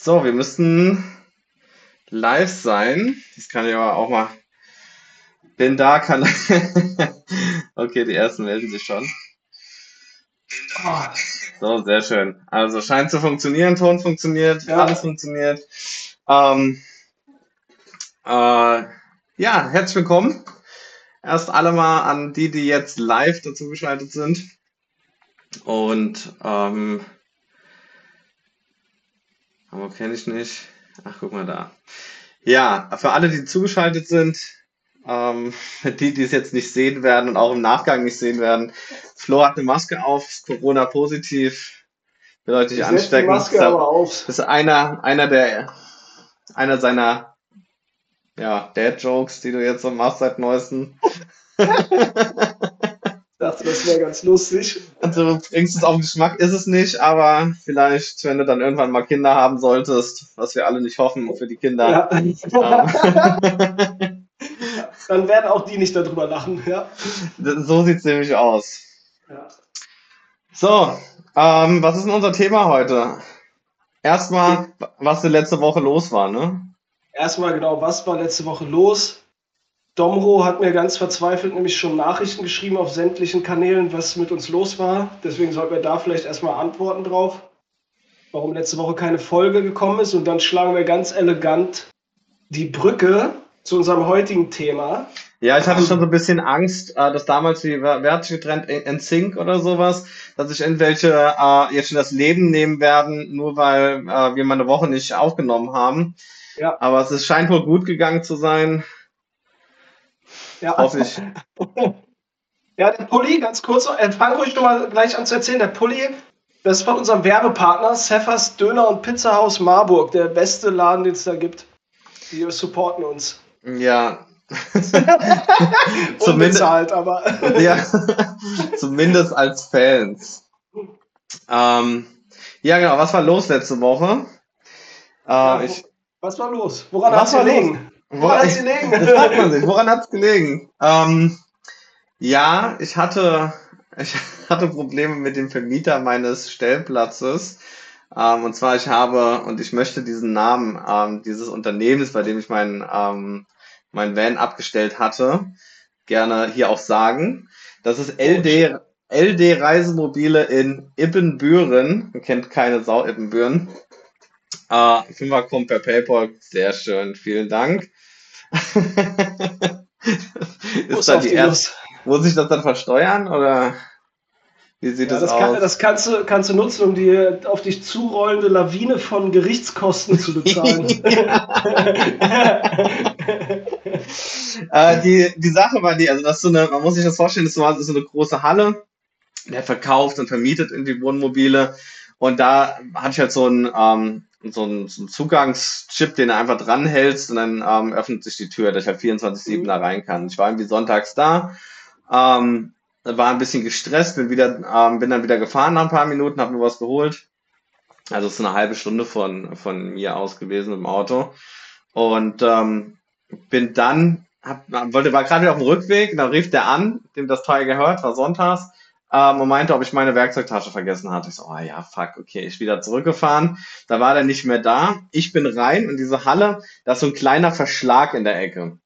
So, wir müssten live sein. Das kann ich aber auch mal. Bin da, kann. okay, die ersten melden sich schon. So, sehr schön. Also scheint zu funktionieren, Ton funktioniert, Ja. alles funktioniert. Ähm, äh, ja, herzlich willkommen. Erst alle mal an die, die jetzt live dazu geschaltet sind. Und ähm, aber kenne ich nicht. Ach, guck mal da. Ja, für alle, die zugeschaltet sind, ähm, die, die es jetzt nicht sehen werden und auch im Nachgang nicht sehen werden, Flo hat eine Maske auf, ist Corona-positiv, bedeutet Ich nicht ansteckend. Maske Das aber auf. ist einer, einer der, einer seiner, ja, Dad-Jokes, die du jetzt so machst seit neuestem. Dachte, das wäre ganz lustig. Also du bringst es auf den Geschmack, ist es nicht, aber vielleicht, wenn du dann irgendwann mal Kinder haben solltest, was wir alle nicht hoffen für die Kinder. Ja. Ähm, Dann werden auch die nicht darüber lachen. Ja. so sieht's nämlich aus. Ja. So, ähm, was ist denn unser Thema heute? Erstmal, was denn letzte Woche los war, ne? Erstmal genau, was war letzte Woche los? Domro hat mir ganz verzweifelt nämlich schon Nachrichten geschrieben auf sämtlichen Kanälen, was mit uns los war. Deswegen sollten wir da vielleicht erstmal antworten drauf, warum letzte Woche keine Folge gekommen ist. Und dann schlagen wir ganz elegant die Brücke zu unserem heutigen Thema. Ja, ich hatte schon so ein bisschen Angst, äh, dass damals wie wer hat sich getrennt, NSYNC oder sowas, dass sich irgendwelche äh, jetzt schon das Leben nehmen werden, nur weil äh, wir mal eine Woche nicht aufgenommen haben. Ja. Aber es scheint wohl gut gegangen zu sein, Ja, hoffe ich. Ja, der Pulli, ganz kurz, äh, fang ruhig schon mal gleich an zu erzählen. Der Pulli, das ist von unserem Werbepartner Seffers Döner und Pizzahaus Marburg, der beste Laden, den es da gibt. Die supporten uns. Ja. Zumindest, Unbezahlt, aber. ja, zumindest als Fans. Ähm, ja, genau, was war los letzte Woche? Äh, Ja, ich, was war los? Woran Was hat's war gelegen? Woran hat's gelegen? Das fragt man sich. Woran hat's gelegen? Ähm, ja, ich hatte, ich hatte Probleme mit dem Vermieter meines Stellplatzes. Ähm, und zwar, ich habe, und ich möchte diesen Namen ähm, dieses Unternehmens, bei dem ich meinen ähm, mein Van abgestellt hatte, gerne hier auch sagen. Das ist LD, LD Reisemobile in Ibbenbüren. Man kennt keine Sau Ibbenbüren. Äh, Fünfer kommt per PayPal. Sehr schön. Vielen Dank. Ist dann die die erste, muss ich das dann versteuern oder wie sieht Ja, das, das, kann, aus? das kannst, du, kannst du nutzen, um die auf dich zurollende Lawine von Gerichtskosten zu bezahlen. äh, die, die Sache war die, also das ist so eine, man muss sich das vorstellen, das ist so eine große Halle, der verkauft und vermietet irgendwie Wohnmobile und da hatte ich halt so einen, ähm, so einen, so einen Zugangschip, den du einfach dranhältst und dann ähm, öffnet sich die Tür, dass ich halt 24-7 Mhm. da rein kann. Ich war irgendwie sonntags da, ähm, war ein bisschen gestresst, bin wieder, ähm, bin dann wieder gefahren nach ein paar Minuten, habe mir was geholt. Also es ist eine halbe Stunde von, von mir aus gewesen im Auto. Und ähm, bin dann, hab, wollte, war gerade wieder auf dem Rückweg, dann rief der an, dem das Teil gehört, war sonntags, ähm, und meinte, ob ich meine Werkzeugtasche vergessen hatte. Ich so, oh ja, fuck, okay, ich wieder zurückgefahren. Da war der nicht mehr da. Ich bin rein in diese Halle, da ist so ein kleiner Verschlag in der Ecke.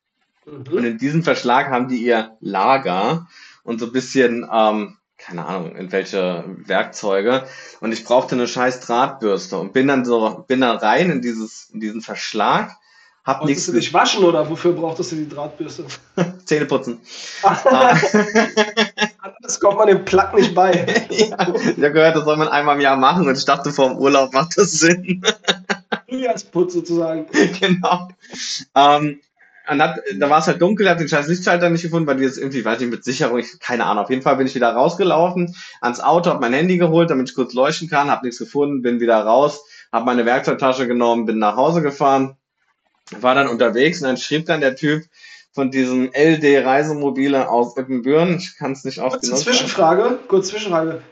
Und Mhm. in diesem Verschlag haben die ihr Lager und so ein bisschen, ähm, keine Ahnung, in welche Werkzeuge. Und ich brauchte eine scheiß Drahtbürste und bin dann so, bin dann rein in dieses, in diesen Verschlag, hab nichts Wolltest du dich waschen oder wofür brauchtest du die Drahtbürste? Zähne putzen. Das kommt man dem Plug nicht bei. ja, ich habe gehört, das soll man einmal im Jahr machen und ich dachte, vor dem Urlaub macht das Sinn. Frühjahrsputz sozusagen. genau. Ähm, und hat, da war es halt dunkel, hab den scheiß Lichtschalter nicht gefunden, weil die jetzt irgendwie, weiß nicht, mit Sicherung, ich, keine Ahnung. Auf jeden Fall bin ich wieder rausgelaufen, ans Auto, hab mein Handy geholt, damit ich kurz leuchten kann, hab nichts gefunden, bin wieder raus, hab meine Werkzeugtasche genommen, bin nach Hause gefahren, war dann unterwegs und dann schrieb dann der Typ von diesem LD Reisemobile aus Ippenbüren, ich kann es nicht oft Kurze. Zwischenfrage, kurze Zwischenfrage.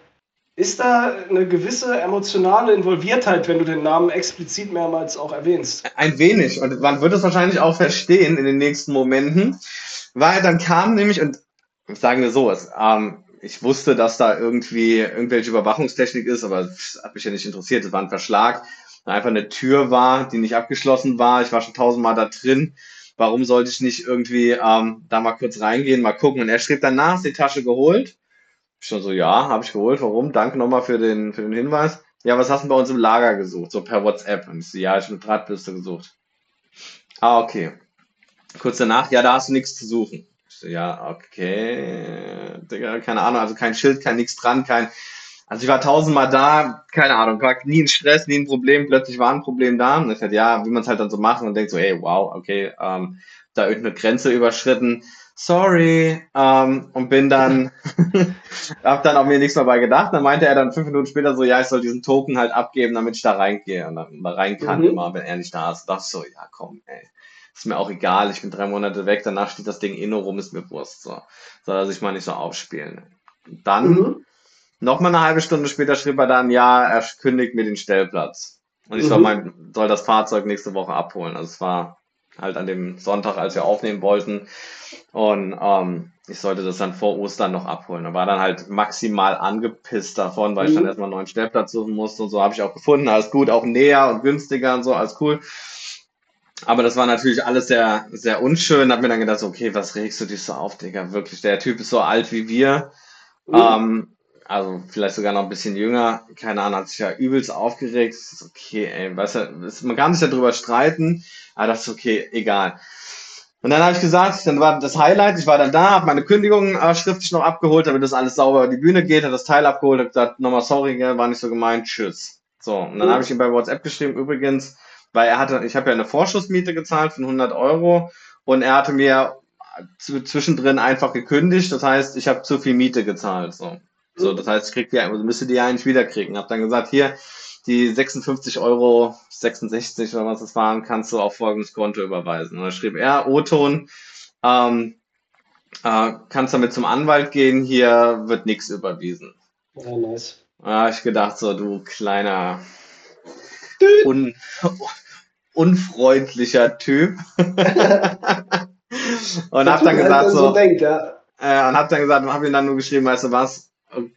Ist da eine gewisse emotionale Involviertheit, wenn du den Namen explizit mehrmals auch erwähnst? Ein wenig. Und man wird es wahrscheinlich auch verstehen in den nächsten Momenten. Weil dann kam nämlich, und sagen wir so, es, ähm, ich wusste, dass da irgendwie irgendwelche Überwachungstechnik ist, aber das hat mich ja nicht interessiert. Es war ein Verschlag. einfach eine Tür war, die nicht abgeschlossen war. Ich war schon tausendmal da drin. Warum sollte ich nicht irgendwie ähm, da mal kurz reingehen, mal gucken? Und er schrieb danach, die Tasche geholt. Ich schon so, ja, habe ich geholt. Warum? Danke nochmal für den, für den Hinweis. Ja, was hast du bei uns im Lager gesucht? So per WhatsApp. Und ich so, ja, ich habe eine Drahtbürste gesucht. Ah, okay. Kurz danach, ja, da hast du nichts zu suchen. Ich so, ja, okay. Digga, keine Ahnung, also kein Schild, kein nichts dran, kein. Also ich war tausendmal da, keine Ahnung, war nie ein Stress, nie ein Problem, plötzlich war ein Problem da. Und ich dachte, ja, wie man es halt dann so macht und denkt so, ey, wow, okay, ähm, da irgendeine Grenze überschritten. Sorry. Ähm, und bin dann, hab dann auch mir nichts mehr bei gedacht. Dann meinte er dann fünf Minuten später so, ja, ich soll diesen Token halt abgeben, damit ich da reingehe und dann da rein kann Mhm. immer, wenn er nicht da ist. Da dachte so, ja, komm, ey. Ist mir auch egal, ich bin drei Monate weg, danach steht das Ding eh nur rum, ist mir Wurst. So. Soll er sich mal nicht so aufspielen. Dann, Mhm. Noch mal eine halbe Stunde später schrieb er dann, ja, er kündigt mir den Stellplatz. Und ich soll, Mhm. mein, soll das Fahrzeug nächste Woche abholen. Also es war halt an dem Sonntag, als wir aufnehmen wollten. Und ähm, ich sollte das dann vor Ostern noch abholen. Da war dann halt maximal angepisst davon, weil ich dann Mhm. erstmal einen neuen Stellplatz suchen musste und so habe ich auch gefunden. Alles gut, auch näher und günstiger und so, alles cool. Aber das war natürlich alles sehr, sehr unschön. Hab mir dann gedacht, okay, was regst du dich so auf, Digga? Wirklich, der Typ ist so alt wie wir. Mhm. Ähm, also vielleicht sogar noch ein bisschen jünger. Keine Ahnung, hat sich ja übelst aufgeregt. Ist okay, ey, weißt du, man kann sich darüber streiten, aber das ist okay, egal. Und dann habe ich gesagt, dann war das Highlight, ich war dann da, habe meine Kündigung äh, schriftlich noch abgeholt, damit das alles sauber über die Bühne geht, hat das Teil abgeholt, habe gesagt, nochmal sorry, war nicht so gemeint, tschüss. So, und dann Mhm. habe ich ihm bei WhatsApp geschrieben, übrigens, weil er hatte, ich habe ja eine Vorschussmiete gezahlt von 100 Euro und er hatte mir zwischendrin einfach gekündigt, das heißt, ich habe zu viel Miete gezahlt, so. So, das heißt, ich krieg die, also müsste die ja eigentlich wieder kriegen. Hab dann gesagt, hier, die 56 Euro, 66 oder was es waren, kannst du auf folgendes Konto überweisen. Und dann schrieb er, O-Ton, ähm, äh, kannst damit zum Anwalt gehen, hier wird nichts überwiesen. Ja, nice. Da hab ich gedacht, so, du kleiner, un, unfreundlicher Typ. und hab dann gesagt, so so, denkt, ja. äh, und hab dann gesagt, hab ihm dann nur geschrieben, weißt du was,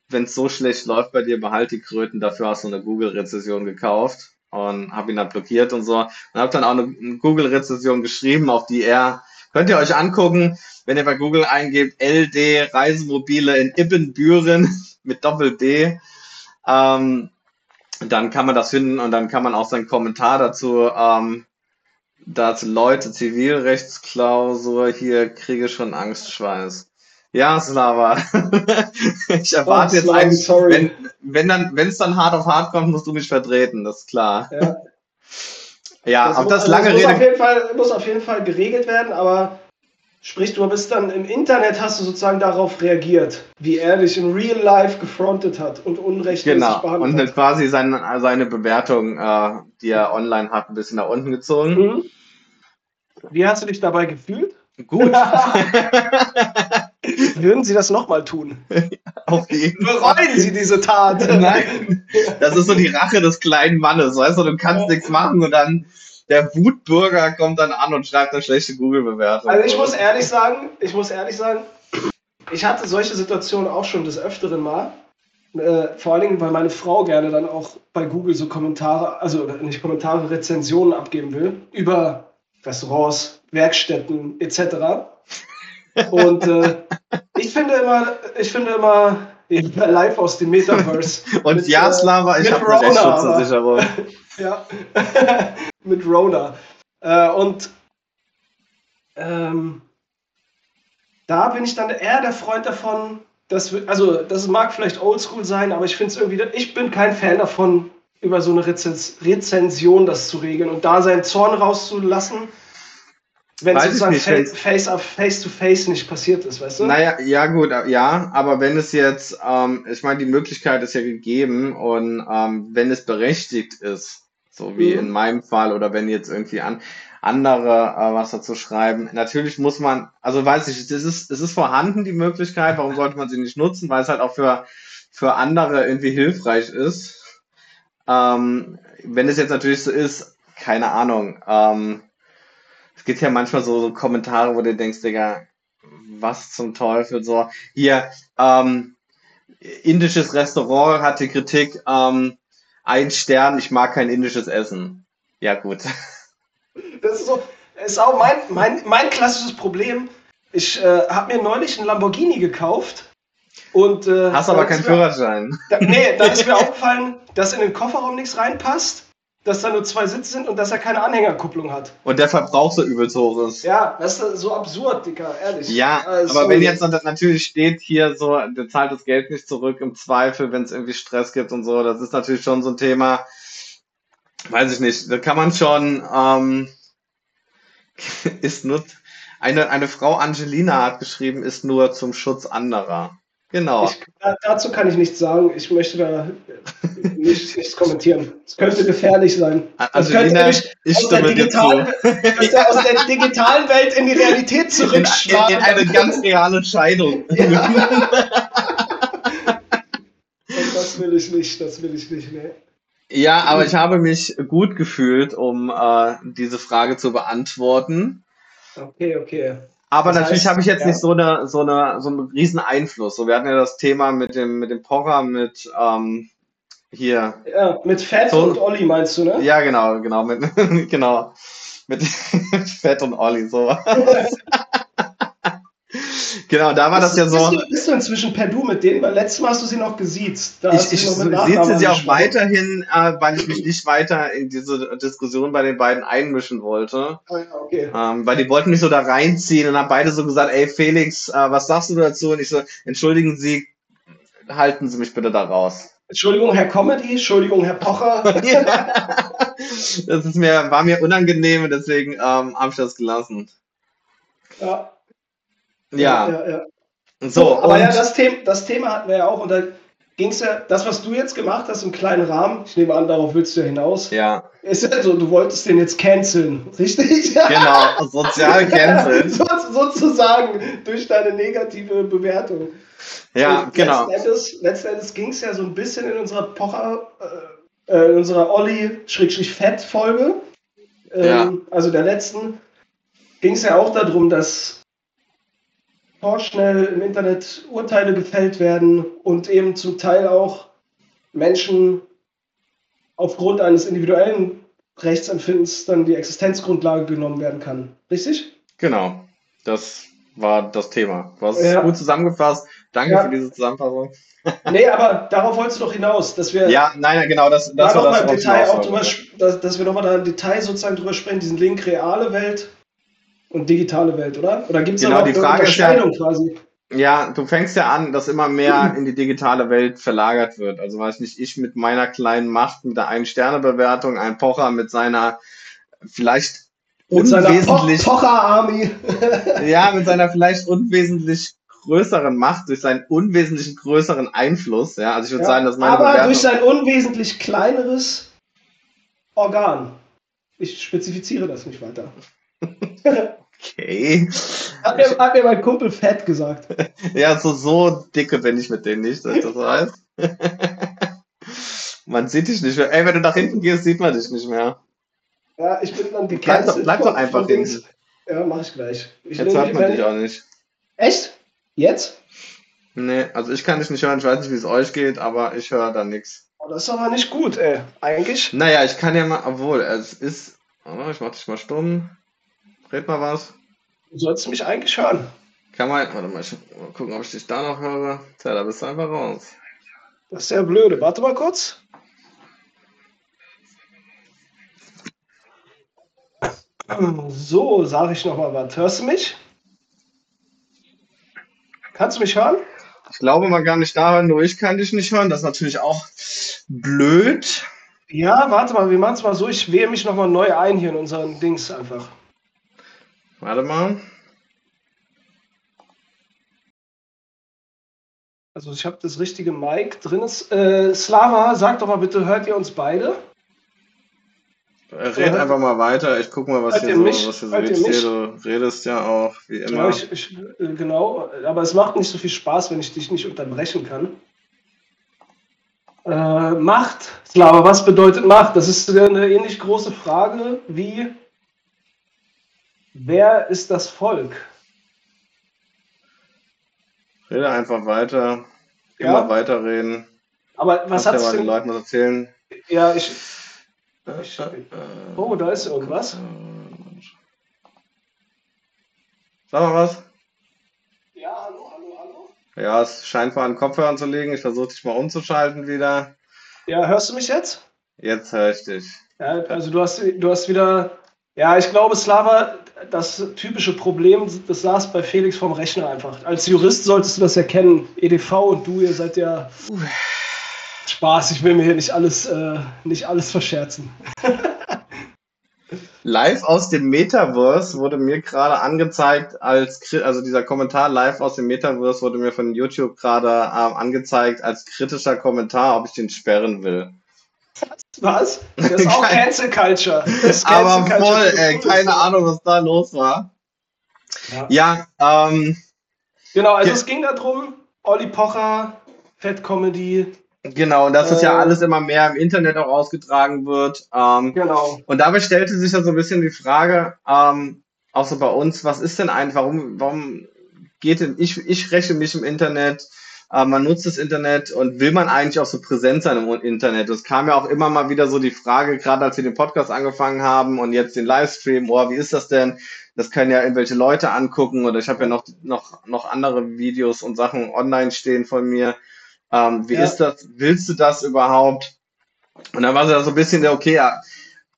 wenn es so schlecht läuft bei dir, behalt die Kröten, dafür hast du eine Google-Rezession gekauft und hab ihn dann blockiert und so. Und hab dann auch eine Google-Rezession geschrieben, auf die er, könnt ihr euch angucken, wenn ihr bei Google eingebt, LD Reisemobile in Ibbenbüren mit Doppel-D, ähm, dann kann man das finden und dann kann man auch seinen Kommentar dazu, ähm, dazu Leute, Zivilrechtsklausur, hier kriege schon Angstschweiß. Ja, Slava. ich erwarte Oh, jetzt eigentlich, sorry. wenn, wenn dann, wenn es dann hart auf hart kommt, musst du mich vertreten, das ist klar. Ja. Ja, Das auf muss, das also lange das muss, auf Rede. jeden Fall, muss auf jeden Fall geregelt werden, aber sprich, du bist dann im Internet, hast du sozusagen darauf reagiert, wie er dich in Real Life gefrontet hat und unrechtmäßig Genau. Und behandelt dann hat. quasi seine, seine Bewertung, äh, die er online hat, ein bisschen nach unten gezogen. Mhm. Wie hast du dich dabei gefühlt? Gut, Würden Sie das nochmal tun? auf jeden Bereuen Sie diese Tat? Nein, das ist so die Rache des kleinen Mannes, weißt du, du kannst nichts machen und dann der Wutbürger kommt dann an und schreibt eine schlechte Google-Bewertung. Also ich muss ehrlich sagen, ich muss ehrlich sagen, ich hatte solche Situationen auch schon des Öfteren mal. Äh, vor allen Dingen, weil meine Frau gerne dann auch bei Google so Kommentare, also nicht Kommentare, Rezensionen abgeben will über Restaurants, Werkstätten etc. Und äh, ich finde immer, ich finde immer live aus dem Metaverse. Und mit, ja, äh, Slava, ich mit habe Rona, Rechtsschutzversicherung. Ja, mit Rona. Äh, und ähm, da bin ich dann eher der Freund davon, dass also das mag vielleicht oldschool sein, aber ich finde es irgendwie, ich bin kein Fan davon, über so eine Rezens Rezension das zu regeln und da seinen Zorn rauszulassen, wenn Weiß sozusagen nicht, face, up, face to face nicht passiert ist, weißt du? Naja, ja gut, ja, aber wenn es jetzt, ähm, ich meine, die Möglichkeit ist ja gegeben und ähm, wenn es berechtigt ist, so wie Mhm. in meinem Fall oder wenn jetzt irgendwie an andere äh, was dazu schreiben, natürlich muss man, also weiß ich, es ist, es ist vorhanden die Möglichkeit, warum sollte man sie nicht nutzen, weil es halt auch für, für andere irgendwie hilfreich ist. Ähm, wenn es jetzt natürlich so ist, keine Ahnung, ähm, es gibt ja manchmal so, so Kommentare, wo du denkst, Digga, was zum Teufel so. Hier, ähm, indisches Restaurant hatte Kritik, ähm, ein Stern, ich mag kein indisches Essen. Ja, gut. Das ist so, ist auch mein, mein, mein klassisches Problem. Ich äh, habe mir neulich einen Lamborghini gekauft. Und, äh, Hast aber keinen Führerschein. Da, nee, da ist mir aufgefallen, dass in den Kofferraum nichts reinpasst, dass da nur zwei Sitze sind und dass er keine Anhängerkupplung hat. Und der Verbrauch so übelst hoch ist. Ja, das ist so absurd, Dicker, ehrlich. Ja, Also, aber wenn jetzt natürlich steht hier so, der zahlt das Geld nicht zurück im Zweifel, wenn es irgendwie Stress gibt und so, das ist natürlich schon so ein Thema, weiß ich nicht, da kann man schon, ähm, ist nur, eine, eine Frau Angelina hat geschrieben, ist nur zum Schutz anderer. Genau. Ich, da- dazu kann ich nichts sagen. Ich möchte da nicht, nichts kommentieren. Es könnte gefährlich sein. Das könnte Angelina, nämlich ich aus der, digitalen, aus, der, aus der digitalen Welt in die Realität In, in, zurückschlagen. in eine ganz reale Scheidung. Und das will ich nicht, das will ich nicht, ne. Ja, aber ich habe mich gut gefühlt, um äh, diese Frage zu beantworten. Okay, okay. Aber Das natürlich habe ich jetzt ja. nicht so eine, so eine, so einen riesen Einfluss. So, wir hatten ja das Thema mit dem, mit dem Pocher, mit ähm, hier. Ja, mit Fett So. und Olli meinst du, ne? Ja, genau, genau, mit, genau. Mit Fett und Olli, so. genau, da war das ja so. Bist du, bist du inzwischen per Du mit denen? Weil letztes Mal hast du sie noch gesiezt. Da Ich, ich sie noch mit sitze Nachnamen sie auch weiterhin, äh, weil ich mich nicht weiter in diese Diskussion bei den beiden einmischen wollte. Ah, ja, okay. Ähm, weil die wollten mich so da reinziehen und haben beide so gesagt, ey Felix, äh, was sagst du dazu? Und ich so, entschuldigen Sie, halten Sie mich bitte da raus. Entschuldigung, Herr Comedy, Entschuldigung, Herr Pocher. das ist mir, war mir unangenehm und deswegen ähm, habe ich das gelassen. Ja, Ja, ja, ja. so, aber ja, das Thema, das Thema hatten wir ja auch und da ging es ja, das, was du jetzt gemacht hast im kleinen Rahmen, ich nehme an, darauf willst du ja hinaus, ja, ist ja so, du wolltest den jetzt canceln, richtig? genau, sozial canceln. so, sozusagen durch deine negative Bewertung. Ja, Und genau. Letzten Endes, letzten Endes ging es ja so ein bisschen in unserer Pocher, äh, äh, in unserer Olli-Fett-Folge, ähm, Ja. also der letzten, ging es ja auch darum, dass vorschnell im Internet Urteile gefällt werden und eben zum Teil auch Menschen aufgrund eines individuellen Rechtsempfindens dann die Existenzgrundlage genommen werden kann. Richtig? Genau, das war das Thema. Du hast es Ja. gut zusammengefasst. Danke Ja. für diese Zusammenfassung. Nee, aber darauf wolltest du doch hinaus, dass wir Ja, nein, genau, das, da das noch war mal das, im worauf ich Detail auch drüber, dass, dass wir nochmal da im Detail sozusagen drüber sprechen, diesen Link reale Welt und digitale Welt, oder? Oder gibt es Genau, da die ist ja- Unterscheidung quasi? Ja, du fängst ja an, dass immer mehr in die digitale Welt verlagert wird. Also weiß nicht, ich mit meiner kleinen Macht, mit der Ein-Sterne-Bewertung, ein Pocher mit seiner vielleicht Mit seiner po unwesentlich, Pocher-Army. ja, mit seiner vielleicht unwesentlich größeren Macht, durch seinen unwesentlich größeren Einfluss. Ja, also ich würde Ja, sagen, dass meine aber Bewertung, durch sein unwesentlich kleineres Organ. Ich spezifiziere das nicht weiter. okay. Hat mir, hat mir mein Kumpel Fett gesagt. Ja, so, so dicke bin ich mit denen nicht, dass das heißt. Man sieht dich nicht mehr. Ey, wenn du nach hinten gehst, sieht man dich nicht mehr. Ja, ich bin dann Bleib doch, gecancelt. bleib doch von- einfach hinten. Ja, mach ich gleich. Ich Jetzt hört man dich auch nicht. Echt? Jetzt? Nee, also ich kann dich nicht hören. Ich weiß nicht, wie es euch geht, aber ich höre da nichts. Oh, das ist aber nicht gut, ey. Eigentlich. Naja, ich kann ja mal, obwohl, es ist. Oh, ich mach dich mal stumm. Red mal was. Du sollst mich eigentlich hören. Kann man. Warte mal, ich mal gucken, ob ich dich da noch höre. Tja, da bist du einfach raus. Das ist ja blöde. Warte mal kurz. So, sage ich nochmal was. Hörst du mich? Kannst du mich hören? Ich glaube, man kann nicht da hören, nur ich kann dich nicht hören. Das ist natürlich auch blöd. Ja, warte mal, wir machen es mal so. Ich wähle mich nochmal neu ein hier in unseren Dings einfach. Warte mal. Also ich habe das richtige Mic drin. Ist, äh, Slava, sag doch mal bitte, hört ihr uns beide? Äh, Red einfach mal weiter. Ich guck mal, was Hört hier so, mich? was hier so hier. Du redest ja auch, wie Ja, immer. ich, ich, äh, genau, aber es macht nicht so viel Spaß, wenn ich dich nicht unterbrechen kann. Äh, Macht, Slava, was bedeutet Macht? Das ist eine ähnlich große Frage wie wer ist das Volk? Rede einfach weiter. Ja. Immer weiterreden. Aber was hat ja es mal den denn? Leuten was erzählen. Ja, ich. ich oh, da ist irgendwas. Sag mal was. Ja, hallo, hallo, hallo. Ja, es scheint mal an Kopfhörern zu liegen. Ich versuche dich mal umzuschalten wieder. Ja, hörst du mich jetzt? Jetzt höre ich dich. Ja, also du hast, du hast wieder. Ja, ich glaube, Slava, das typische Problem, das saß bei Felix vom Rechner einfach. Als Jurist solltest du das erkennen. EDV und du, ihr seid ja. Spaß, ich will mir hier nicht alles, äh, nicht alles verscherzen. Live aus dem Metaverse wurde mir gerade angezeigt, als also dieser Kommentar live aus dem Metaverse wurde mir von YouTube gerade ähm, angezeigt als kritischer Kommentar, ob ich den sperren will. Was? Das ist auch Cancel Culture. Cancel Aber Culture voll, ey, keine Ahnung, was da los war. Ja, ja ähm, Genau, also es ging darum, Olli Pocher, Fett Comedy, Genau, und dass äh, das ja alles immer mehr im Internet auch ausgetragen wird. Ähm, genau. Und dabei stellte sich ja so ein bisschen die Frage, ähm, auch so bei uns, was ist denn eigentlich, warum, warum geht denn, ich, ich räche mich im Internet, äh, man nutzt das Internet und will man eigentlich auch so präsent sein im Internet? Es kam ja auch immer mal wieder so die Frage, gerade als wir den Podcast angefangen haben und jetzt den Livestream, oh, wie ist das denn? Das können ja irgendwelche Leute angucken oder ich habe ja noch, noch, noch andere Videos und Sachen online stehen von mir. Ähm, wie ja. ist das? Willst du das überhaupt? Und dann war es ja so ein bisschen der, okay, ja,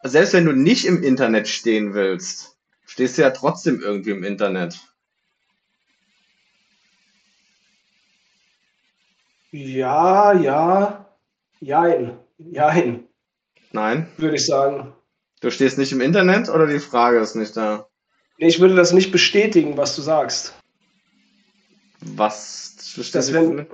selbst wenn du nicht im Internet stehen willst, stehst du ja trotzdem irgendwie im Internet. Ja, ja, jein, jein. Nein? Würde ich sagen. Du stehst nicht im Internet oder die Frage ist nicht da? Ich würde das nicht bestätigen, was du sagst. Was bestätigst wenn,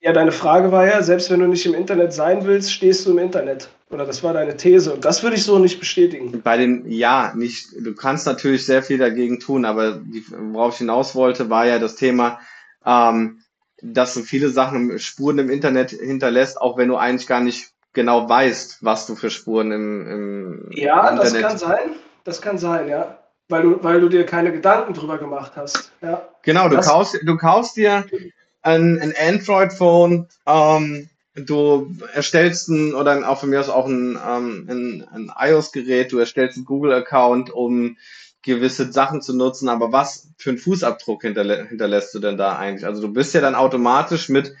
ja, deine Frage war ja, selbst wenn du nicht im Internet sein willst, stehst du im Internet. Oder das war deine These. Und das würde ich so nicht bestätigen. Bei dem, ja, nicht, du kannst natürlich sehr viel dagegen tun, aber die, worauf ich hinaus wollte, war ja das Thema, ähm, dass du viele Sachen, Spuren im Internet hinterlässt, auch wenn du eigentlich gar nicht genau weißt, was du für Spuren im, im ja, Internet... Ja, das kann sein. Das kann sein, ja. Weil du, weil du dir keine Gedanken drüber gemacht hast. Ja. Genau, du kaufst, du kaufst dir ein, ein Android-Phone, ähm, du erstellst ein, oder auch von mir aus auch ein, ähm, ein, ein iOS-Gerät, du erstellst einen Google-Account, um gewisse Sachen zu nutzen, aber was für einen Fußabdruck hinterlä hinterlässt du denn da eigentlich? Also du bist ja dann automatisch mit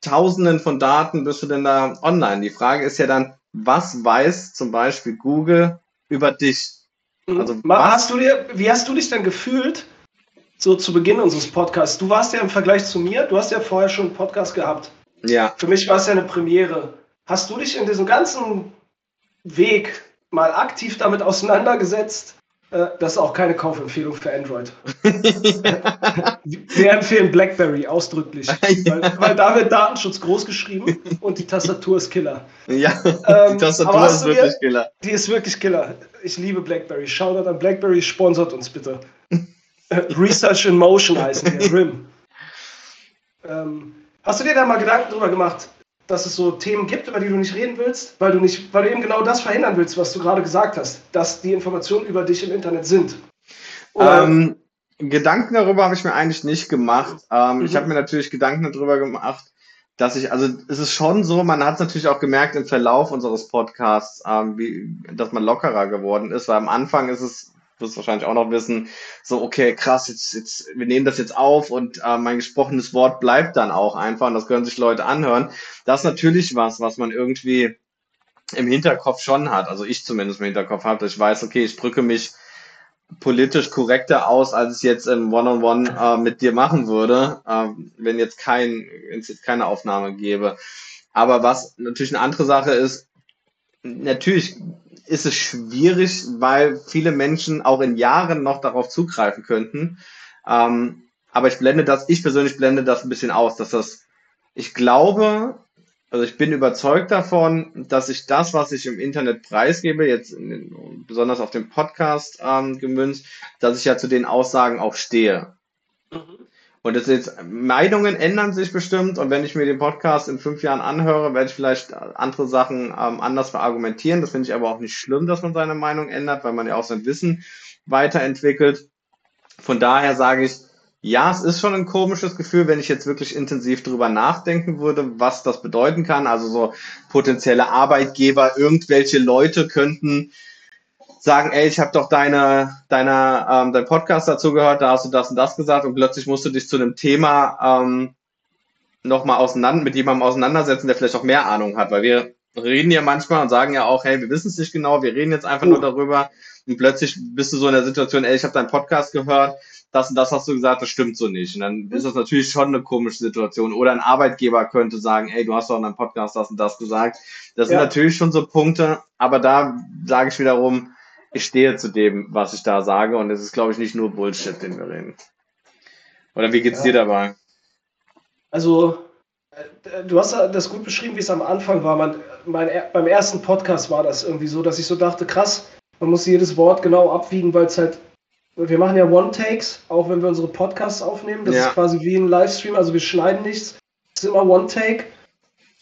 Tausenden von Daten bist du denn da online. Die Frage ist ja dann, was weiß zum Beispiel Google über dich? Also, hast du dir, wie hast du dich denn gefühlt, so zu Beginn unseres Podcasts. Du warst ja im Vergleich zu mir, du hast ja vorher schon einen Podcast gehabt. Ja. Für mich war es ja eine Premiere. Hast du dich in diesem ganzen Weg mal aktiv damit auseinandergesetzt? Äh, das ist auch keine Kaufempfehlung für Android. Wir empfehlen BlackBerry ausdrücklich, weil, weil, da wird Datenschutz groß geschrieben und die Tastatur ist Killer. Ja, ähm, die Tastatur ist wirklich dir, Killer. Die ist wirklich Killer. Ich liebe BlackBerry. Shoutout an BlackBerry, sponsert uns bitte. Research in Motion heißen die, RIM. Ähm, hast du dir da mal Gedanken drüber gemacht, dass es so Themen gibt, über die du nicht reden willst, weil du nicht, weil du eben genau das verhindern willst, was du gerade gesagt hast, dass die Informationen über dich im Internet sind? Ähm, Gedanken darüber habe ich mir eigentlich nicht gemacht. Ähm, mhm. Ich habe mir natürlich Gedanken darüber gemacht, dass ich, also es ist schon so, man hat es natürlich auch gemerkt im Verlauf unseres Podcasts, ähm, wie, dass man lockerer geworden ist, weil am Anfang ist es wirst wahrscheinlich auch noch wissen, so, okay, krass, jetzt, jetzt, wir nehmen das jetzt auf und äh, mein gesprochenes Wort bleibt dann auch einfach und das können sich Leute anhören. Das ist natürlich was, was man irgendwie im Hinterkopf schon hat, also ich zumindest im Hinterkopf habe, dass ich weiß, okay, ich drücke mich politisch korrekter aus, als ich jetzt im One-on-One -on -One, äh, mit dir machen würde, äh, wenn jetzt kein, wenn jetzt keine Aufnahme gäbe. Aber was natürlich eine andere Sache ist, natürlich ist es schwierig, weil viele Menschen auch in Jahren noch darauf zugreifen könnten. Ähm, aber ich blende das, ich persönlich blende das ein bisschen aus, dass das, ich glaube, also ich bin überzeugt davon, dass ich das, was ich im Internet preisgebe, jetzt in, besonders auf dem Podcast ähm, gemünzt, dass ich ja zu den Aussagen auch stehe. Mhm. Und das jetzt, Meinungen ändern sich bestimmt und wenn ich mir den Podcast in fünf Jahren anhöre, werde ich vielleicht andere Sachen ähm, anders verargumentieren. Das finde ich aber auch nicht schlimm, dass man seine Meinung ändert, weil man ja auch sein Wissen weiterentwickelt. Von daher sage ich, ja, es ist schon ein komisches Gefühl, wenn ich jetzt wirklich intensiv drüber nachdenken würde, was das bedeuten kann. Also so potenzielle Arbeitgeber, irgendwelche Leute könnten sagen, ey, ich habe doch deine, deine, ähm, dein Podcast dazu gehört, da hast du das und das gesagt und plötzlich musst du dich zu einem Thema ähm, nochmal auseinander, mit jemandem auseinandersetzen, der vielleicht auch mehr Ahnung hat, weil wir reden ja manchmal und sagen ja auch, hey, wir wissen es nicht genau, wir reden jetzt einfach nur darüber und plötzlich bist du so in der Situation, ey, ich habe deinen Podcast gehört, das und das hast du gesagt, das stimmt so nicht. Und dann ist das natürlich schon eine komische Situation. Oder ein Arbeitgeber könnte sagen, ey, du hast doch in deinem Podcast das und das gesagt. Das ja. sind natürlich schon so Punkte, aber da sage ich wiederum, ich stehe zu dem, was ich da sage und es ist, glaube ich, nicht nur Bullshit, den wir reden. Oder wie geht's ja. dir dabei? Also, äh, du hast das gut beschrieben, wie es am Anfang war. Man, mein, beim ersten Podcast war das irgendwie so, dass ich so dachte, krass, man muss jedes Wort genau abwiegen, weil es halt, wir machen ja One-Takes, auch wenn wir unsere Podcasts aufnehmen. Das ja. ist quasi wie ein Livestream, also wir schneiden nichts. Es ist immer One-Take.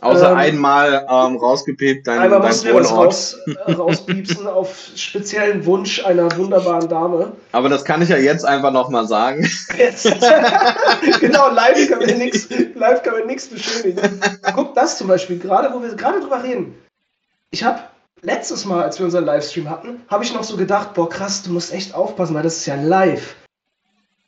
Außer ähm, einmal ähm, rausgepiept dein Einmal mussten wir das raus, äh, rauspiepsen auf speziellen Wunsch einer wunderbaren Dame. Aber das kann ich ja jetzt einfach nochmal sagen. Jetzt. genau, live können wir nichts live können wir nichts beschönigen. Guck, das zum Beispiel, gerade wo wir gerade drüber reden. Ich habe letztes Mal, als wir unseren Livestream hatten, habe ich noch so gedacht, boah krass, du musst echt aufpassen, weil das ist ja live.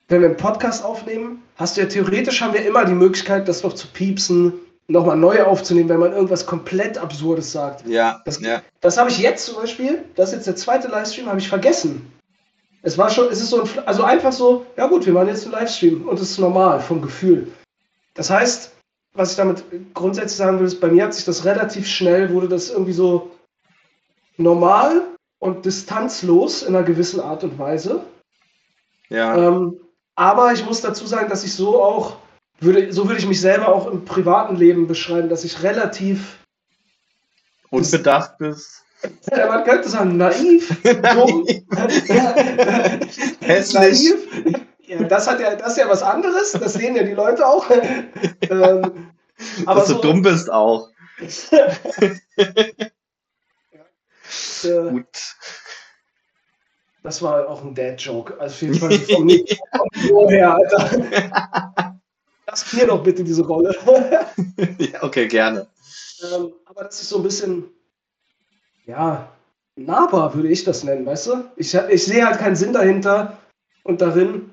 Wenn wir einen Podcast aufnehmen, hast du ja theoretisch haben wir immer die Möglichkeit, das noch zu piepsen, nochmal neu aufzunehmen, wenn man irgendwas komplett Absurdes sagt. Ja. Das, ja. das habe ich jetzt zum Beispiel, das ist jetzt der zweite Livestream, habe ich vergessen. Es war schon, es ist so ein, also einfach so, ja gut, wir machen jetzt einen Livestream und es ist normal vom Gefühl. Das heißt, was ich damit grundsätzlich sagen will, ist, bei mir hat sich das relativ schnell, wurde das irgendwie so normal und distanzlos in einer gewissen Art und Weise. Ja. Ähm, aber ich muss dazu sagen, dass ich so auch würde, so würde ich mich selber auch im privaten Leben beschreiben, dass ich relativ unbedacht bist. Ja, man könnte sagen, naiv, dumm, hässlich. Ja, das, hat ja, das ist ja was anderes, das sehen ja die Leute auch. Ähm, aber Dass so, du dumm bist auch. ja, Gut. Das war auch ein Dad-Joke. Also auf jeden Fall vom Niveau her, Alter. Lass mir doch bitte diese Rolle. ja, okay, gerne. Ähm, aber das ist so ein bisschen, ja, nahbar würde ich das nennen, weißt du? Ich, ich sehe halt keinen Sinn dahinter und darin,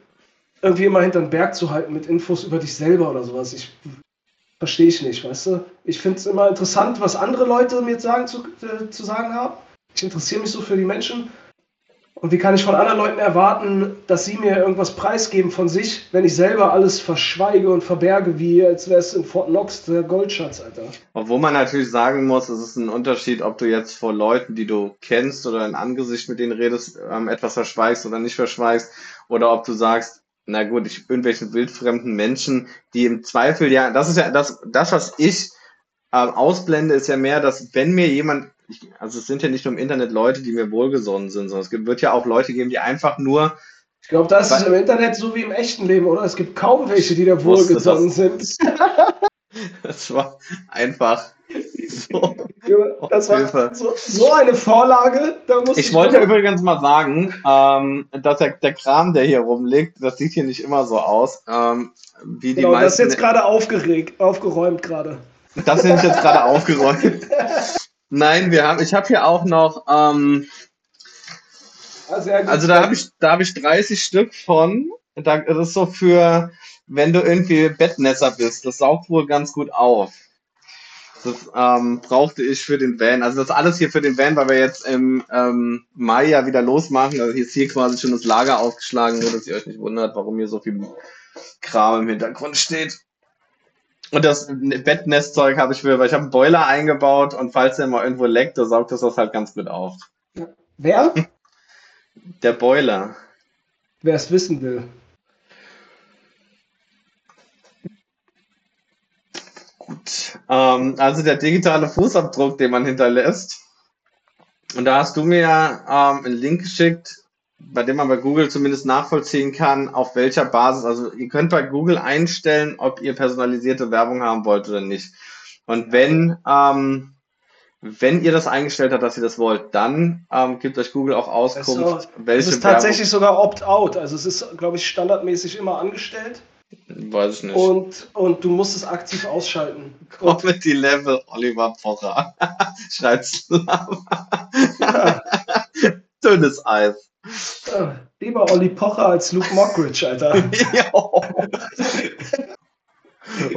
irgendwie immer hinter den Berg zu halten mit Infos über dich selber oder sowas. Ich verstehe ich nicht, weißt du? Ich finde es immer interessant, was andere Leute mir sagen, zu, äh, zu sagen haben. Ich interessiere mich so für die Menschen und wie kann ich von anderen Leuten erwarten, dass sie mir irgendwas preisgeben von sich, wenn ich selber alles verschweige und verberge, wie als wäre es in Fort Knox der Goldschatz, Alter? Obwohl man natürlich sagen muss, es ist ein Unterschied, ob du jetzt vor Leuten, die du kennst oder in Angesicht mit denen redest, ähm, etwas verschweigst oder nicht verschweigst, oder ob du sagst, na gut, ich irgendwelchen wildfremden Menschen, die im Zweifel ja, das ist ja das, das was ich äh, ausblende, ist ja mehr, dass wenn mir jemand ich, also es sind ja nicht nur im Internet Leute, die mir wohlgesonnen sind, sondern es wird ja auch Leute geben, die einfach nur. Ich glaube, das ist im Internet so wie im echten Leben, oder? Es gibt kaum welche, die da wohlgesonnen sind. das war einfach so. Das war so, so, eine Vorlage. ich, ich wollte übrigens mal sagen, ähm, dass der, der, Kram, der hier rumliegt, das sieht hier nicht immer so aus. Ähm, wie die genau, meisten, das ist jetzt gerade aufgeregt, aufgeräumt gerade. Das sind jetzt gerade aufgeräumt. Nein, wir haben, ich habe hier auch noch, ähm, also da habe ich, da habe ich 30 Stück von. Da, das ist so für, wenn du irgendwie Bettnässer bist. Das saugt wohl ganz gut auf. Das ähm, brauchte ich für den Van. Also das alles hier für den Van, weil wir jetzt im ähm, Mai ja wieder losmachen. Also hier ist hier quasi schon das Lager aufgeschlagen, nur dass ihr euch nicht wundert, warum hier so viel Kram im Hintergrund steht. Und das Bettnestzeug habe ich für, weil ich habe einen Boiler eingebaut und falls der mal irgendwo leckt, da saugt das das halt ganz gut auf. Wer? Der Boiler. Wer es wissen will. Gut. Ähm, also der digitale Fußabdruck, den man hinterlässt. Und da hast du mir ähm, einen Link geschickt, bei dem man bei Google zumindest nachvollziehen kann, auf welcher Basis, also ihr könnt bei Google einstellen, ob ihr personalisierte Werbung haben wollt oder nicht. Und wenn, ähm, wenn ihr das eingestellt habt, dass ihr das wollt, dann ähm, gibt euch Google auch Auskunft, welche Es ist tatsächlich sogar Opt-out. Also es ist, glaube ich, standardmäßig immer angestellt. Weiß ich nicht. Und, und du musst es aktiv ausschalten. Comedy Level Oliver Pocher. Schreibt Dünnes Eis. Lieber Olli Pocher als Luke Mockridge, Alter.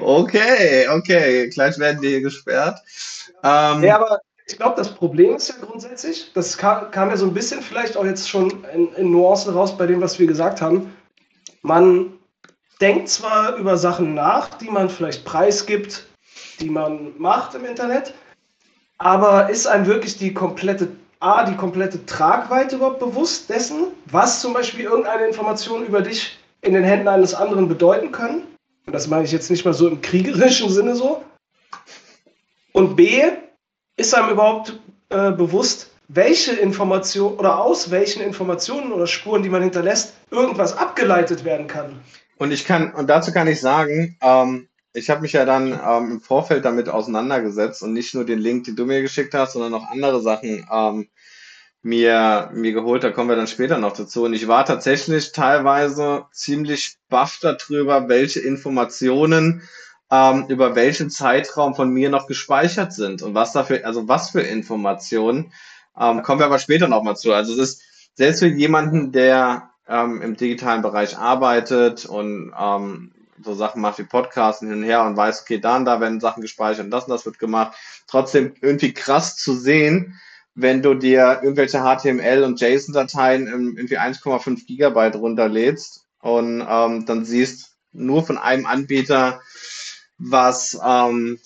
okay, okay. Gleich werden die hier gesperrt. Ähm, ja, aber ich glaube, das Problem ist ja grundsätzlich, das kam, kam, ja so ein bisschen vielleicht auch jetzt schon in, in Nuancen raus bei dem, was wir gesagt haben. Man denkt zwar über Sachen nach, die man vielleicht preisgibt, die man macht im Internet, aber ist einem wirklich die komplette A, die komplette Tragweite überhaupt bewusst dessen, was zum Beispiel irgendeine Information über dich in den Händen eines anderen bedeuten können? Und das meine ich jetzt nicht mal so im kriegerischen Sinne so. Und B, ist einem überhaupt äh, bewusst, welche Information oder aus welchen Informationen oder Spuren, die man hinterlässt, irgendwas abgeleitet werden kann? Und ich kann, und dazu kann ich sagen, ähm, ich habe mich ja dann ähm, im Vorfeld damit auseinandergesetzt und nicht nur den Link, den du mir geschickt hast, sondern auch andere Sachen ähm, mir, mir geholt. Da kommen wir dann später noch dazu. Und ich war tatsächlich teilweise ziemlich baff darüber, welche Informationen ähm, über welchen Zeitraum von mir noch gespeichert sind und was dafür, also was für Informationen. Ähm, kommen wir aber später noch mal zu. Also es ist selbst für jemanden, der ähm, im digitalen Bereich arbeitet und ähm, so Sachen macht wie Podcasten hin und her und weiß, okay, da und da werden Sachen gespeichert und das und das wird gemacht. Trotzdem irgendwie krass zu sehen, wenn du dir irgendwelche HTML und JSON-Dateien irgendwie 1,5 Gigabyte runterlädst und ähm, dann siehst nur von einem Anbieter, was, ähm,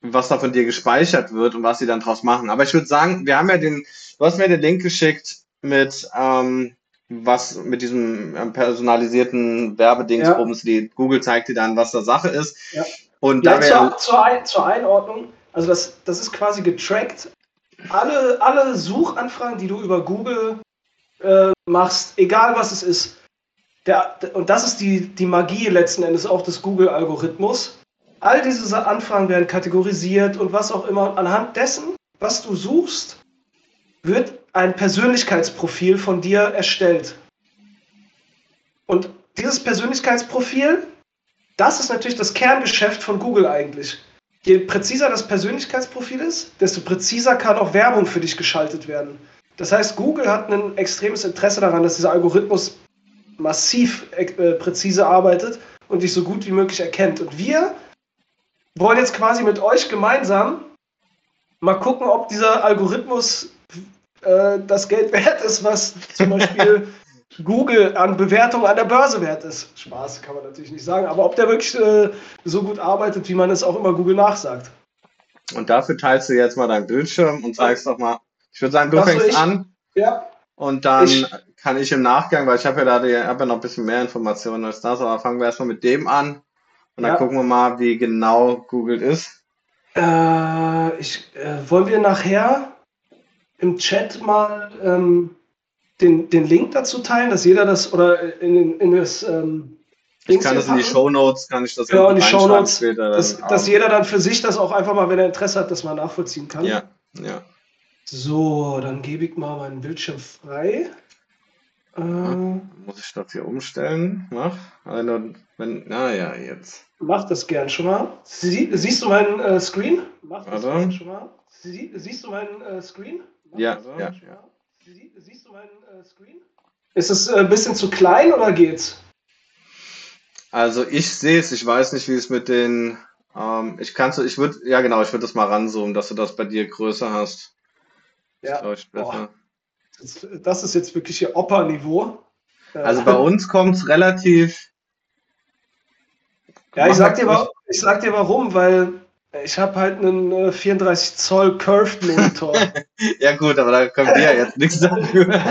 was da von dir gespeichert wird und was sie dann draus machen. Aber ich würde sagen, wir haben ja den, du hast mir den Link geschickt mit, ähm, was mit diesem ähm, personalisierten Werbedingsbums, ja. die Google zeigt dir dann, was da Sache ist. Ja. Und ja, zur, zur, Ein zur, Einordnung, also das, das ist quasi getrackt. Alle, alle Suchanfragen, die du über Google äh, machst, egal was es ist, der, und das ist die, die Magie letzten Endes auch des Google-Algorithmus. All diese Anfragen werden kategorisiert und was auch immer. Anhand dessen, was du suchst, wird ein Persönlichkeitsprofil von dir erstellt. Und dieses Persönlichkeitsprofil, das ist natürlich das Kerngeschäft von Google eigentlich. Je präziser das Persönlichkeitsprofil ist, desto präziser kann auch Werbung für dich geschaltet werden. Das heißt, Google hat ein extremes Interesse daran, dass dieser Algorithmus massiv äh, präzise arbeitet und dich so gut wie möglich erkennt. Und wir wollen jetzt quasi mit euch gemeinsam mal gucken, ob dieser Algorithmus äh, das Geld wert ist, was zum Beispiel Google an Bewertung an der Börse wert ist. Spaß kann man natürlich nicht sagen, aber ob der wirklich äh, so gut arbeitet, wie man es auch immer Google nachsagt. Und dafür teilst du jetzt mal deinen Bildschirm und zeigst doch mal. Ich würde sagen, du das fängst ich, an. Ja. Und dann ich, kann ich im Nachgang, weil ich habe ja da die, hab ja noch ein bisschen mehr Informationen als das, aber fangen wir erstmal mit dem an. Und dann ja. gucken wir mal, wie genau Google ist. Äh, ich, äh, wollen wir nachher im Chat mal ähm, den, den Link dazu teilen, dass jeder das oder in, in das ähm, ich kann das in die Show Notes, kann ich das genau, in die Show Notes, dass, dass jeder dann für sich das auch einfach mal, wenn er Interesse hat, das mal nachvollziehen kann. Ja, ja. So, dann gebe ich mal meinen Bildschirm frei. Äh, muss ich das hier umstellen? Mach. Also, wenn, naja, jetzt. Mach das gern schon mal. Sie, siehst du meinen äh, Screen? Mach das gern schon mal. Sie, siehst du meinen äh, Screen? Ja, ja. Sie, siehst du meinen äh, Screen? Ist es äh, ein bisschen zu klein oder geht's? Also ich sehe es, ich weiß nicht, wie es mit den. Ähm, ich kann ich würde, ja genau, ich würde das mal ranzoomen, dass du das bei dir größer hast. Ja. Das, das, das ist jetzt wirklich hier Oper-Niveau. Also bei uns kommt es relativ. Ja, ich sag, dir, ich sag dir warum, weil ich habe halt einen 34 äh, Zoll Curved Monitor. ja gut, aber da können wir ja jetzt nichts dafür.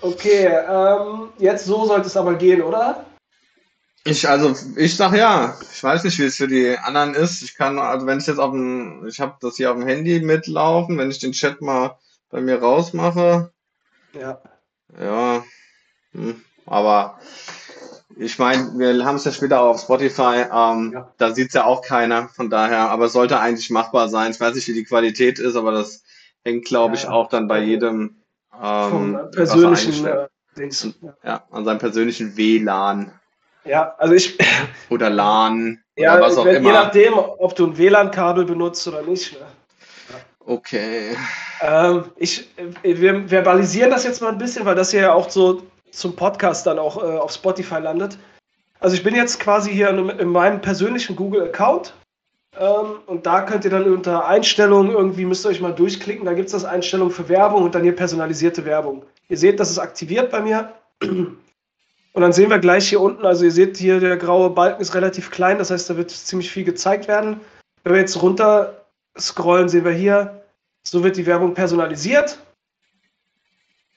okay, ähm, jetzt so sollte es aber gehen, oder? Ich, also, ich sag ja. Ich weiß nicht, wie es für die anderen ist. Ich kann, also wenn ich jetzt auf dem, ich habe das hier auf dem Handy mitlaufen, wenn ich den Chat mal bei mir rausmache. Ja. Ja. Hm, aber Ich meine, wir haben es ja später auch auf Spotify, ähm, Ja. da sieht es ja auch keiner, von daher, aber es sollte eigentlich machbar sein. Ich weiß nicht, wie die Qualität ist, aber das hängt, glaube ich, Ja, auch dann bei ja. jedem ähm, äh, er persönlichen äh, Dings. Ja. An seinem persönlichen WLAN ja, also ich, oder LAN ja, oder was auch wenn, je immer. nachdem, ob du ein WLAN-Kabel benutzt oder nicht. Ne? Okay. Ähm, ich, wir verbalisieren das jetzt mal ein bisschen, weil das hier ja auch so zum Podcast dann auch äh, auf Spotify landet. Also ich bin jetzt quasi hier in, in meinem persönlichen Google-Account ähm, und da könnt ihr dann unter Einstellungen irgendwie, müsst ihr euch mal durchklicken, da gibt es das Einstellungen für Werbung und dann hier personalisierte Werbung. Ihr seht, das ist aktiviert bei mir. Und dann sehen wir gleich hier unten, also ihr seht hier, der graue Balken ist relativ klein, das heißt, da wird ziemlich viel gezeigt werden. Wenn wir jetzt runter scrollen, sehen wir hier, so wird die Werbung personalisiert,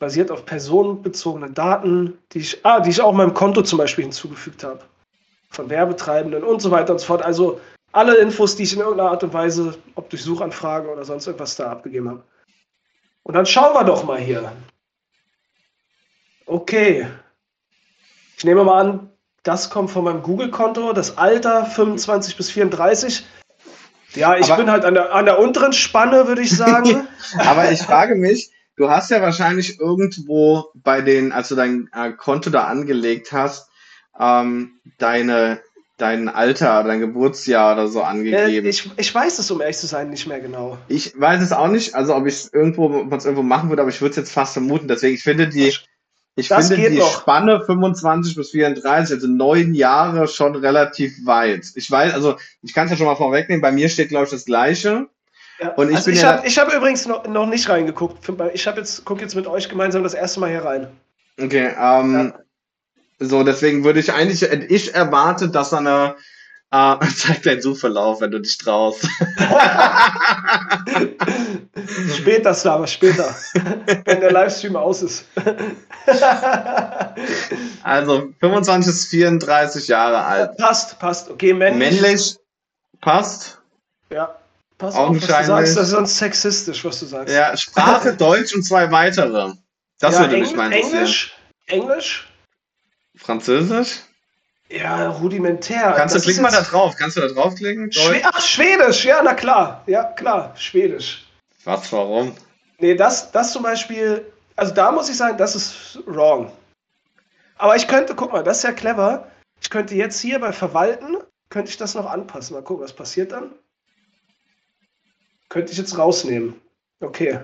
basiert auf personenbezogenen Daten, die ich, ah, die ich auch meinem Konto zum Beispiel hinzugefügt habe. Von Werbetreibenden und so weiter und so fort. Also alle Infos, die ich in irgendeiner Art und Weise, ob durch Suchanfrage oder sonst irgendwas da abgegeben habe. Und dann schauen wir doch mal hier. Okay. Ich nehme mal an, das kommt von meinem Google-Konto, das Alter 25 bis 34. Ja, ich Aber- bin halt an der, an der unteren Spanne, würde ich sagen. Aber ich frage mich, du hast ja wahrscheinlich irgendwo bei den, als du dein äh, Konto da angelegt hast, ähm, deine, dein Alter, dein Geburtsjahr oder so äh, angegeben. ich, ich weiß es, um ehrlich zu sein, nicht mehr genau. Ich weiß es auch nicht, also ob ich es irgendwo, irgendwo machen würde, aber ich würde es jetzt fast vermuten. Deswegen, ich finde die, ich Das finde die noch. Spanne 25 bis 34, also neun Jahre schon relativ weit. Ich weiß, also ich kann es ja schon mal vorwegnehmen, bei mir steht, glaube ich, das Gleiche. Ja. Und ich also bin ich ja- habe hab übrigens noch, noch nicht reingeguckt. Ich habe jetzt gucke jetzt mit euch gemeinsam das erste Mal hier rein. Okay, ähm, so, deswegen würde ich eigentlich, ich erwarte, dass er eine, äh, zeig deinen Suchverlauf, wenn du dich traust. Später, Slava, später. wenn der Livestream aus ist. Also 25 bis 34 Jahre alt. passt, passt. Okay, männlich. Männlich passt. Ja. Pass auf, was du sagst. Das ist sonst sexistisch, was du sagst. Ja, Sprache Deutsch und zwei weitere. Das Ja, würde mich Engl- mal interessieren. Englisch. Englisch. Französisch? Ja, rudimentär. Kannst du Das klick ist mal da drauf? Kannst du da draufklicken? Schwe? Ach, Schwedisch. Ja, na klar. Ja, klar. Schwedisch. Was, warum? Nee, das, das zum Beispiel, also da muss ich sagen, das ist wrong. Aber ich könnte, guck mal, das ist ja clever. Ich könnte jetzt hier bei Verwalten, könnte ich das noch anpassen. Mal gucken, was passiert dann. Könnte ich jetzt rausnehmen. Okay.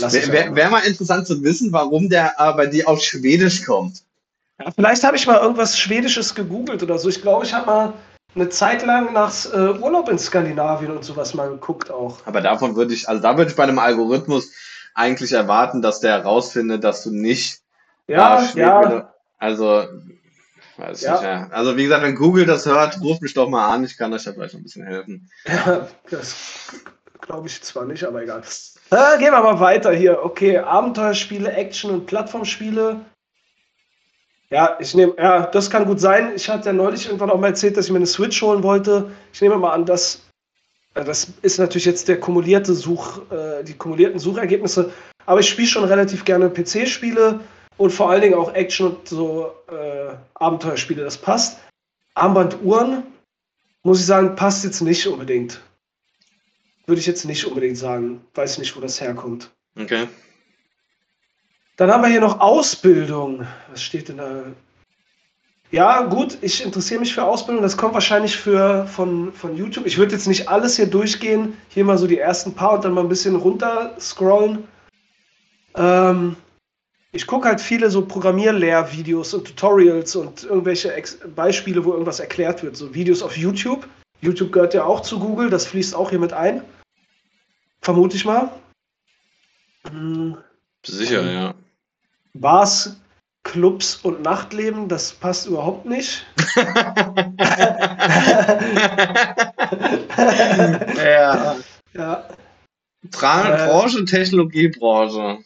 Wäre wär, mal interessant zu wissen, warum der äh, bei dir auf Schwedisch kommt. Ja, vielleicht habe ich mal irgendwas Schwedisches gegoogelt oder so. Ich glaube, ich habe mal eine Zeit lang nach äh, Urlaub in Skandinavien und sowas mal geguckt auch. Aber davon würde ich, also da würde ich bei einem Algorithmus eigentlich erwarten, dass der herausfindet, dass du nicht Ja, äh, ja. Also, weiß Ja. nicht, ja. Also wie gesagt, wenn Google das hört, ruft mich doch mal an, ich kann euch da vielleicht noch ein bisschen helfen. Ja, das glaube ich zwar nicht, aber egal. Äh, gehen wir mal weiter hier. Okay, Abenteuerspiele, Action- und Plattformspiele. Ja, ich nehme, ja, das kann gut sein. Ich hatte ja neulich irgendwann auch mal erzählt, dass ich mir eine Switch holen wollte. Ich nehme mal an, dass äh, das ist natürlich jetzt der kumulierte Such, äh, die kumulierten Suchergebnisse. Aber ich spiele schon relativ gerne PC-Spiele und vor allen Dingen auch Action- und so äh, Abenteuerspiele. Das passt. Armbanduhren, muss ich sagen, passt jetzt nicht unbedingt. Würde ich jetzt nicht unbedingt sagen. Weiß nicht, wo das herkommt. Okay. Dann haben wir hier noch Ausbildung. Was steht denn da? Ja, gut, ich interessiere mich für Ausbildung. Das kommt wahrscheinlich für, von, von YouTube. Ich würde jetzt nicht alles hier durchgehen. Hier mal so die ersten paar und dann mal ein bisschen runter scrollen. Ähm, ich gucke halt viele so Programmierlehrvideos und Tutorials und irgendwelche Ex Beispiele, wo irgendwas erklärt wird. So Videos auf YouTube. YouTube gehört ja auch zu Google. Das fließt auch hier mit ein. Vermute ich mal. Hm. Sicher, ja. Bars, Clubs und Nachtleben, das passt überhaupt nicht. ja. Ja, Tra Äh. Branche, Technologiebranche.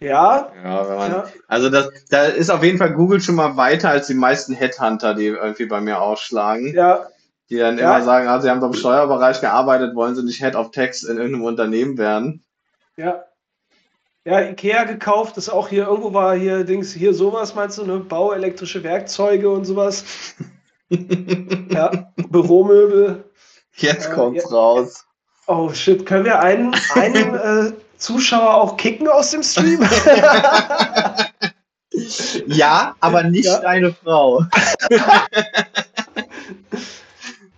ja, Ja, wenn man, ja, also das, da ist auf jeden Fall Google schon mal weiter als die meisten Headhunter, die irgendwie bei mir ausschlagen. ja, Die dann Ja. immer sagen, ah, sie haben doch im Steuerbereich gearbeitet, wollen sie nicht Head of Tax in irgendeinem Unternehmen werden. ja. Ja, Ikea gekauft, das auch hier, irgendwo war hier Dings, hier sowas, meinst du, ne? Bau, elektrische Werkzeuge und sowas. ja, Büromöbel. Jetzt äh, kommt's ja. raus. Oh shit, können wir einen, einen äh, Zuschauer auch kicken aus dem Stream? ja, aber nicht ja. deine Frau.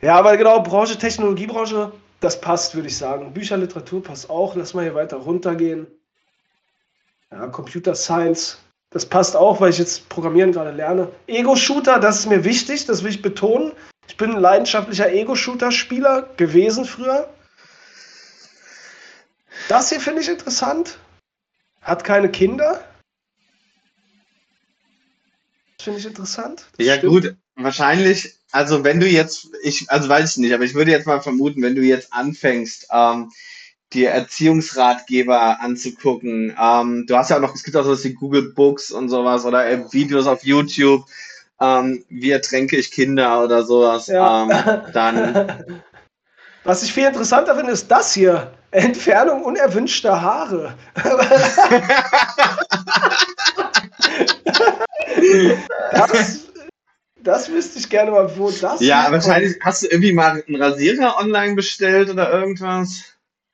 Ja, aber genau, Branche, Technologiebranche, das passt, würde ich sagen. Bücher, Literatur passt auch. Lass mal hier weiter runtergehen. Ja, Computer Science, das passt auch, weil ich jetzt Programmieren gerade lerne. Ego-Shooter, das ist mir wichtig, das will ich betonen. Ich bin ein leidenschaftlicher Ego-Shooter-Spieler gewesen früher. Das hier finde ich interessant. Hat keine Kinder. Das finde ich interessant. Das ja, stimmt. gut. Wahrscheinlich, also wenn du jetzt, ich, also weiß ich nicht, aber ich würde jetzt mal vermuten, wenn du jetzt anfängst, ähm, dir Erziehungsratgeber anzugucken. Ähm, du hast ja auch noch, es gibt auch sowas wie Google Books und sowas oder äh, Videos auf YouTube. Ähm, wie ertränke ich Kinder oder sowas. Ja. Ähm, dann. Was ich viel interessanter finde, ist das hier. Entfernung unerwünschter Haare. das, das wüsste ich gerne mal, wo das Ja, wahrscheinlich hast du irgendwie mal einen Rasierer online bestellt oder irgendwas.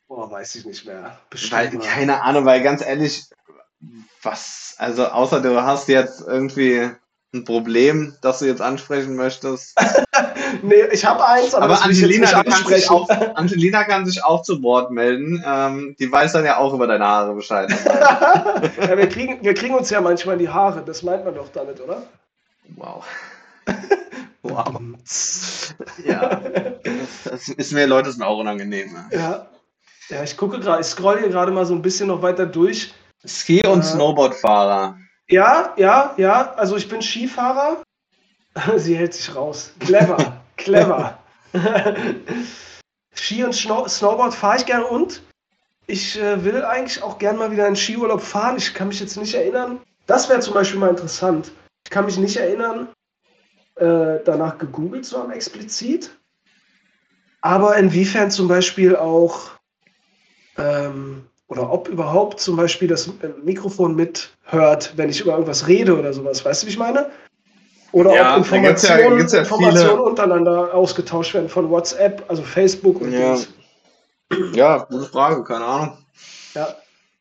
Boah, weiß ich nicht mehr. Weil, keine Ahnung, weil ganz ehrlich, was, also außer du hast jetzt irgendwie ein Problem, das du jetzt ansprechen möchtest. nee, ich habe eins, aber, aber Angelina, kann sich auch, Angelina kann sich auch zu Wort melden. Ähm, die weiß dann ja auch über deine Haare Bescheid. ja, wir, kriegen, wir kriegen uns ja manchmal die Haare, das meint man doch damit, oder? Wow. wow. ja, das, das ist mir Leute sind auch unangenehm. Ja. Ja, ich gucke gerade, ich scroll hier gerade mal so ein bisschen noch weiter durch. Ski- und äh, Snowboardfahrer. Ja, ja, ja. Also ich bin Skifahrer. Sie hält sich raus. Clever, clever. Ski und Snow Snowboard fahre ich gerne und ich äh, will eigentlich auch gerne mal wieder einen Skiurlaub fahren. Ich kann mich jetzt nicht erinnern. Das wäre zum Beispiel mal interessant. Ich kann mich nicht erinnern, äh, danach gegoogelt zu haben explizit. Aber inwiefern zum Beispiel auch ähm, oder ob überhaupt zum Beispiel das Mikrofon mithört, wenn ich über irgendwas rede oder sowas. Weißt du, wie ich meine? Oder ja, ob Informationen, ja, ja Informationen untereinander ausgetauscht werden von WhatsApp, also Facebook und ja. Ja, gute Frage, keine Ahnung. Ja.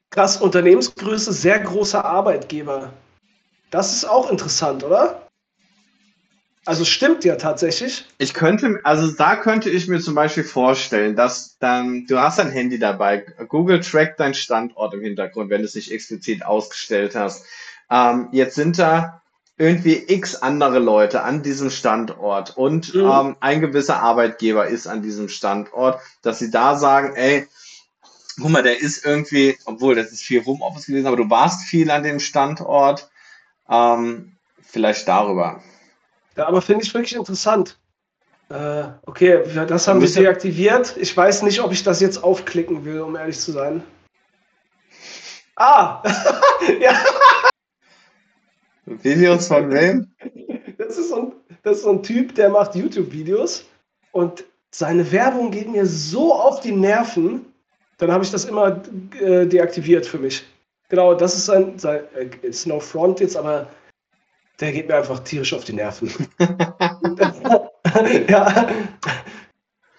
Krass, Unternehmensgröße, sehr großer Arbeitgeber. Das ist auch interessant, oder? Also stimmt ja tatsächlich. Ich könnte, also da könnte ich mir zum Beispiel vorstellen, dass dann, du hast ein Handy dabei, Google trackt deinen Standort im Hintergrund, wenn du es nicht explizit ausgestellt hast. Ähm, jetzt sind da irgendwie x andere Leute an diesem Standort und mhm. ähm, ein gewisser Arbeitgeber ist an diesem Standort, dass sie da sagen, ey, guck mal, der ist irgendwie, obwohl das ist viel Homeoffice gewesen, aber du warst viel an dem Standort, ähm, vielleicht darüber. Ja, aber finde ich wirklich interessant. Äh, okay, das haben wir deaktiviert. Ich weiß nicht, ob ich das jetzt aufklicken will, um ehrlich zu sein. Ah! ja. Videos von wem? Das ist, so ein, das ist so ein Typ, der macht YouTube-Videos und seine Werbung geht mir so auf die Nerven, dann habe ich das immer äh, deaktiviert für mich. Genau, das ist sein, sein äh, ist no front jetzt, aber der geht mir einfach tierisch auf die Nerven. ja.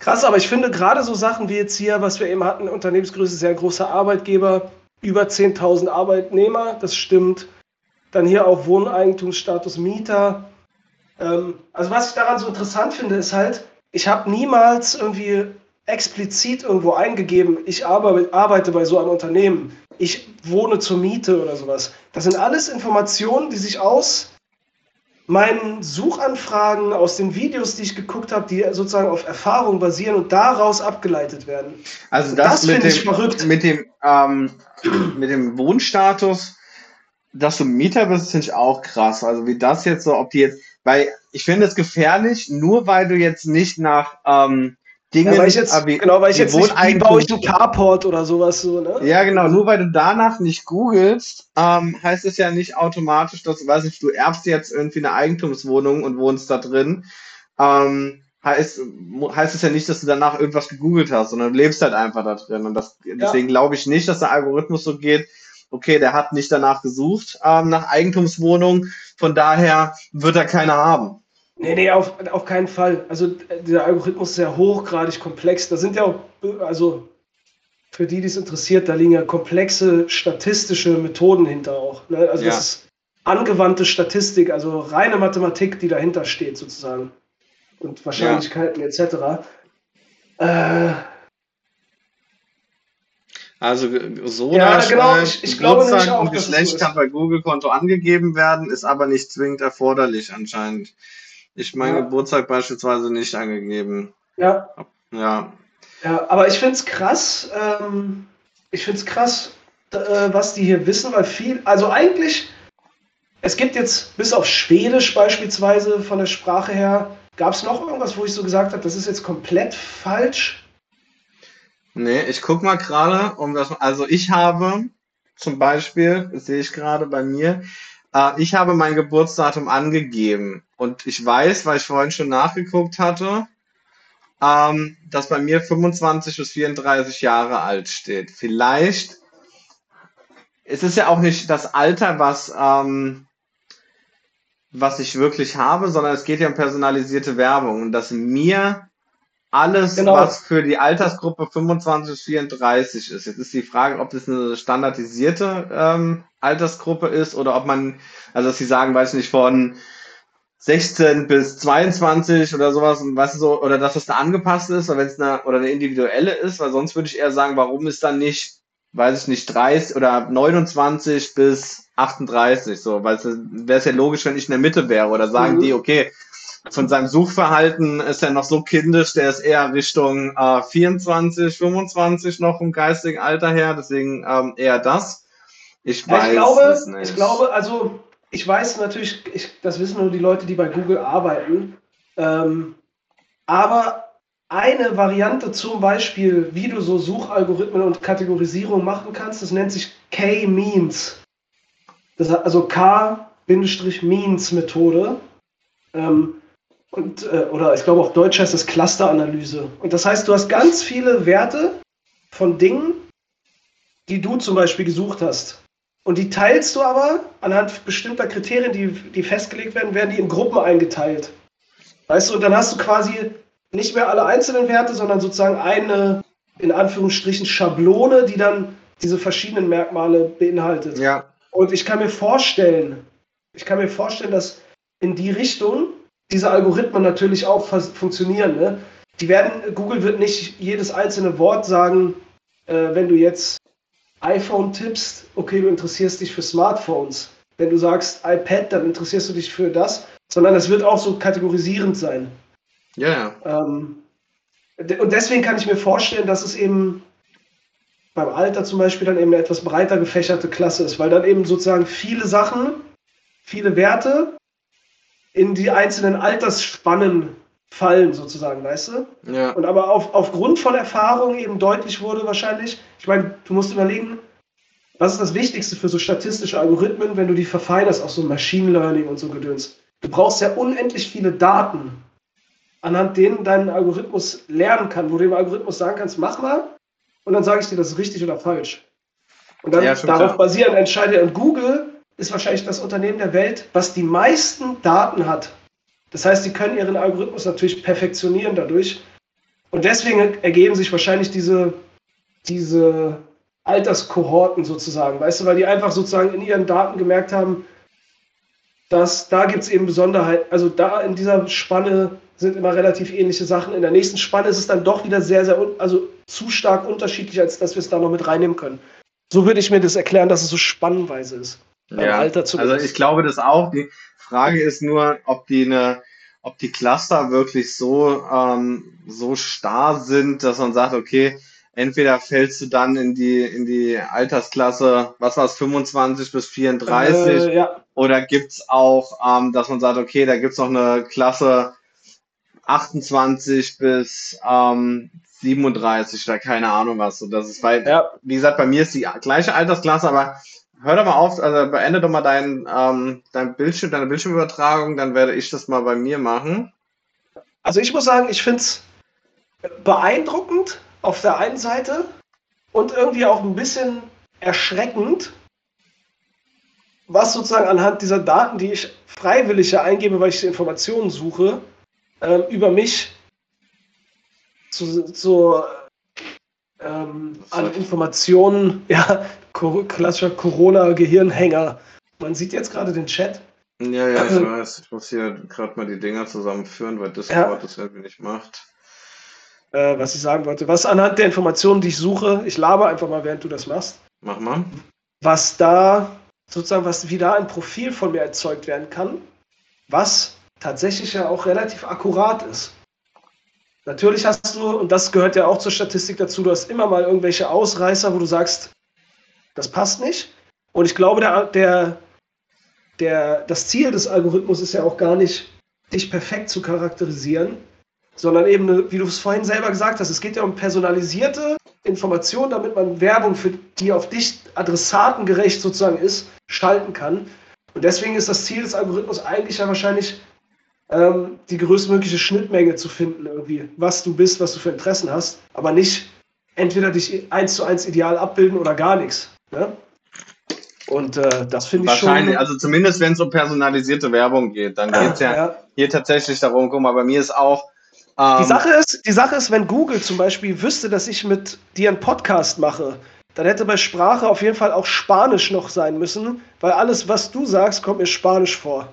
Krass, aber ich finde gerade so Sachen wie jetzt hier, was wir eben hatten, Unternehmensgröße, sehr großer Arbeitgeber, über 10.000 Arbeitnehmer, das stimmt. Dann hier auch Wohneigentumsstatus Mieter. Ähm, also was ich daran so interessant finde, ist halt, ich habe niemals irgendwie explizit irgendwo eingegeben, ich arbeite bei so einem Unternehmen, ich wohne zur Miete oder sowas. Das sind alles Informationen, die sich aus meinen Suchanfragen aus den Videos, die ich geguckt habe, die sozusagen auf Erfahrung basieren und daraus abgeleitet werden. Also das, das mit, dem, ich verrückt. mit dem ähm, mit dem Wohnstatus, dass du Mieter bist, finde ich auch krass. Also wie das jetzt so, ob die jetzt, weil ich finde es gefährlich, nur weil du jetzt nicht nach ähm, Dinge. Ja, weil ich jetzt, wie, genau, weil ich jetzt nicht, wie baue ich einen Carport oder sowas so, ne? Ja, genau. Nur weil du danach nicht googelst, ähm, heißt es ja nicht automatisch, dass, weiß ich, du erbst jetzt irgendwie eine Eigentumswohnung und wohnst da drin. Ähm, heißt, heißt es ja nicht, dass du danach irgendwas gegoogelt hast, sondern du lebst halt einfach da drin. Und das, deswegen ja. glaube ich nicht, dass der Algorithmus so geht, okay, der hat nicht danach gesucht, ähm, nach Eigentumswohnung, von daher wird er keine haben. Nee, nee, auf, auf keinen Fall. Also der Algorithmus ist sehr hochgradig komplex. Da sind ja auch, also für die, die es interessiert, da liegen ja komplexe statistische Methoden hinter auch. Ne? Also ja. das ist angewandte Statistik, also reine Mathematik, die dahinter steht sozusagen. Und Wahrscheinlichkeiten ja. etc. Äh, also so ja, genau, ich, ich glaube nicht auch, und Geschlecht kann bei Google-Konto angegeben werden, ist aber nicht zwingend erforderlich anscheinend. Ich mein ja. Geburtstag beispielsweise nicht angegeben. Ja. Ja. Ja, aber ich finde es krass, ähm, ich finde es krass, äh, was die hier wissen, weil viel, also eigentlich, es gibt jetzt bis auf Schwedisch beispielsweise von der Sprache her, gab es noch irgendwas, wo ich so gesagt habe, das ist jetzt komplett falsch? Nee, ich guck mal gerade, um das, also ich habe zum Beispiel, das sehe ich gerade bei mir, äh, ich habe mein Geburtsdatum angegeben und ich weiß, weil ich vorhin schon nachgeguckt hatte, ähm, dass bei mir 25 bis 34 Jahre alt steht. Vielleicht, es ist ja auch nicht das Alter, was, ähm, was ich wirklich habe, sondern es geht ja um personalisierte Werbung und dass mir alles, genau. was für die Altersgruppe 25 bis 34 ist. Jetzt ist die Frage, ob das eine standardisierte ähm, Altersgruppe ist oder ob man, also dass sie sagen, weiß nicht, von 16 bis 22 oder sowas, weißt du so, oder dass das da angepasst ist, oder wenn es eine, oder eine individuelle ist, weil sonst würde ich eher sagen, warum ist dann nicht, weiß ich nicht, 30 oder 29 bis 38, so, weil es wäre es ja logisch, wenn ich in der Mitte wäre, oder sagen mhm. die, okay, von seinem Suchverhalten ist er noch so kindisch, der ist eher Richtung äh, 24, 25 noch vom geistigen Alter her, deswegen ähm, eher das. Ich weiß ich glaube, es nicht. Ich glaube, also ich weiß natürlich, ich, das wissen nur die Leute, die bei Google arbeiten, ähm, aber eine Variante zum Beispiel, wie du so Suchalgorithmen und Kategorisierung machen kannst, das nennt sich K-Means. also K-Means-Methode. Ähm, und, äh, oder ich glaube auf Deutsch heißt das Clusteranalyse. Und das heißt, du hast ganz viele Werte von Dingen, die du zum Beispiel gesucht hast. Und die teilst du aber anhand bestimmter Kriterien, die, die festgelegt werden, werden die in Gruppen eingeteilt. Weißt du, und dann hast du quasi nicht mehr alle einzelnen Werte, sondern sozusagen eine, in Anführungsstrichen, Schablone, die dann diese verschiedenen Merkmale beinhaltet. Ja. Und ich kann mir vorstellen, ich kann mir vorstellen, dass in die Richtung diese Algorithmen natürlich auch funktionieren. Ne? Die werden, Google wird nicht jedes einzelne Wort sagen, äh, wenn du jetzt iPhone tippst, okay, du interessierst dich für Smartphones. Wenn du sagst iPad, dann interessierst du dich für das, sondern es wird auch so kategorisierend sein. Ja. Yeah. Ähm, und deswegen kann ich mir vorstellen, dass es eben beim Alter zum Beispiel dann eben eine etwas breiter gefächerte Klasse ist, weil dann eben sozusagen viele Sachen, viele Werte in die einzelnen Altersspannen fallen, sozusagen, weißt du? Ja. Und aber auf, aufgrund von Erfahrung eben deutlich wurde wahrscheinlich, ich meine, du musst überlegen, was ist das Wichtigste für so statistische Algorithmen, wenn du die verfeinerst, auch so Machine Learning und so Gedöns. Du brauchst ja unendlich viele Daten, anhand denen dein Algorithmus lernen kann, wo du dem Algorithmus sagen kannst, mach mal, und dann sage ich dir, das ist richtig oder falsch. Und dann ja, darauf klar. basierend entscheide und Google ist wahrscheinlich das Unternehmen der Welt, was die meisten Daten hat das heißt, sie können ihren Algorithmus natürlich perfektionieren dadurch. Und deswegen ergeben sich wahrscheinlich diese, diese Alterskohorten sozusagen, weißt du, weil die einfach sozusagen in ihren Daten gemerkt haben, dass da gibt es eben Besonderheiten. Also da in dieser Spanne sind immer relativ ähnliche Sachen. In der nächsten Spanne ist es dann doch wieder sehr, sehr, also zu stark unterschiedlich, als dass wir es da noch mit reinnehmen können. So würde ich mir das erklären, dass es so spannenweise ist. Ja, Alter also ich glaube das auch. Die, Frage ist nur, ob die eine, ob die Cluster wirklich so, ähm, so starr sind, dass man sagt, okay, entweder fällst du dann in die, in die Altersklasse, was war es, 25 bis 34, äh, ja. oder gibt's auch, ähm, dass man sagt, okay, da gibt's noch eine Klasse 28 bis ähm, 37 oder keine Ahnung was. So, das ist, weil, ja. wie gesagt, bei mir ist die gleiche Altersklasse, aber hör doch mal auf, also beende doch mal dein, ähm, dein Bildschirm, deine Bildschirmübertragung, dann werde ich das mal bei mir machen. Also ich muss sagen, ich finde es beeindruckend auf der einen Seite und irgendwie auch ein bisschen erschreckend, was sozusagen anhand dieser Daten, die ich freiwillig ja eingebe, weil ich Informationen suche, ähm, über mich zu, zu ähm, an Informationen, ja, klassischer Corona-Gehirnhänger. Man sieht jetzt gerade den Chat. Ja, ja, ich weiß. Ich muss hier gerade mal die Dinger zusammenführen, weil Discord ja. das irgendwie nicht macht. Äh, was ich sagen wollte, was anhand der Informationen, die ich suche, ich laber einfach mal, während du das machst. Mach mal. Was da, sozusagen, was wie da ein Profil von mir erzeugt werden kann, was tatsächlich ja auch relativ akkurat ist. Natürlich hast du, und das gehört ja auch zur Statistik dazu, du hast immer mal irgendwelche Ausreißer, wo du sagst, das passt nicht. Und ich glaube, der, der, der, das Ziel des Algorithmus ist ja auch gar nicht, dich perfekt zu charakterisieren, sondern eben, wie du es vorhin selber gesagt hast, es geht ja um personalisierte Informationen, damit man Werbung, für die auf dich adressatengerecht sozusagen ist, schalten kann. Und deswegen ist das Ziel des Algorithmus eigentlich ja wahrscheinlich, ähm, die größtmögliche Schnittmenge zu finden, irgendwie, was du bist, was du für Interessen hast, aber nicht entweder dich eins zu eins ideal abbilden oder gar nichts. Ne? Und äh, das finde ich Wahrscheinlich, schon... also zumindest wenn es um personalisierte Werbung geht, dann geht es ja, ja, hier tatsächlich darum, guck mal, bei mir ist auch... Ähm, die, Sache ist, die Sache ist, wenn Google zum Beispiel wüsste, dass ich mit dir einen Podcast mache, dann hätte bei Sprache auf jeden Fall auch Spanisch noch sein müssen, weil alles, was du sagst, kommt mir Spanisch vor.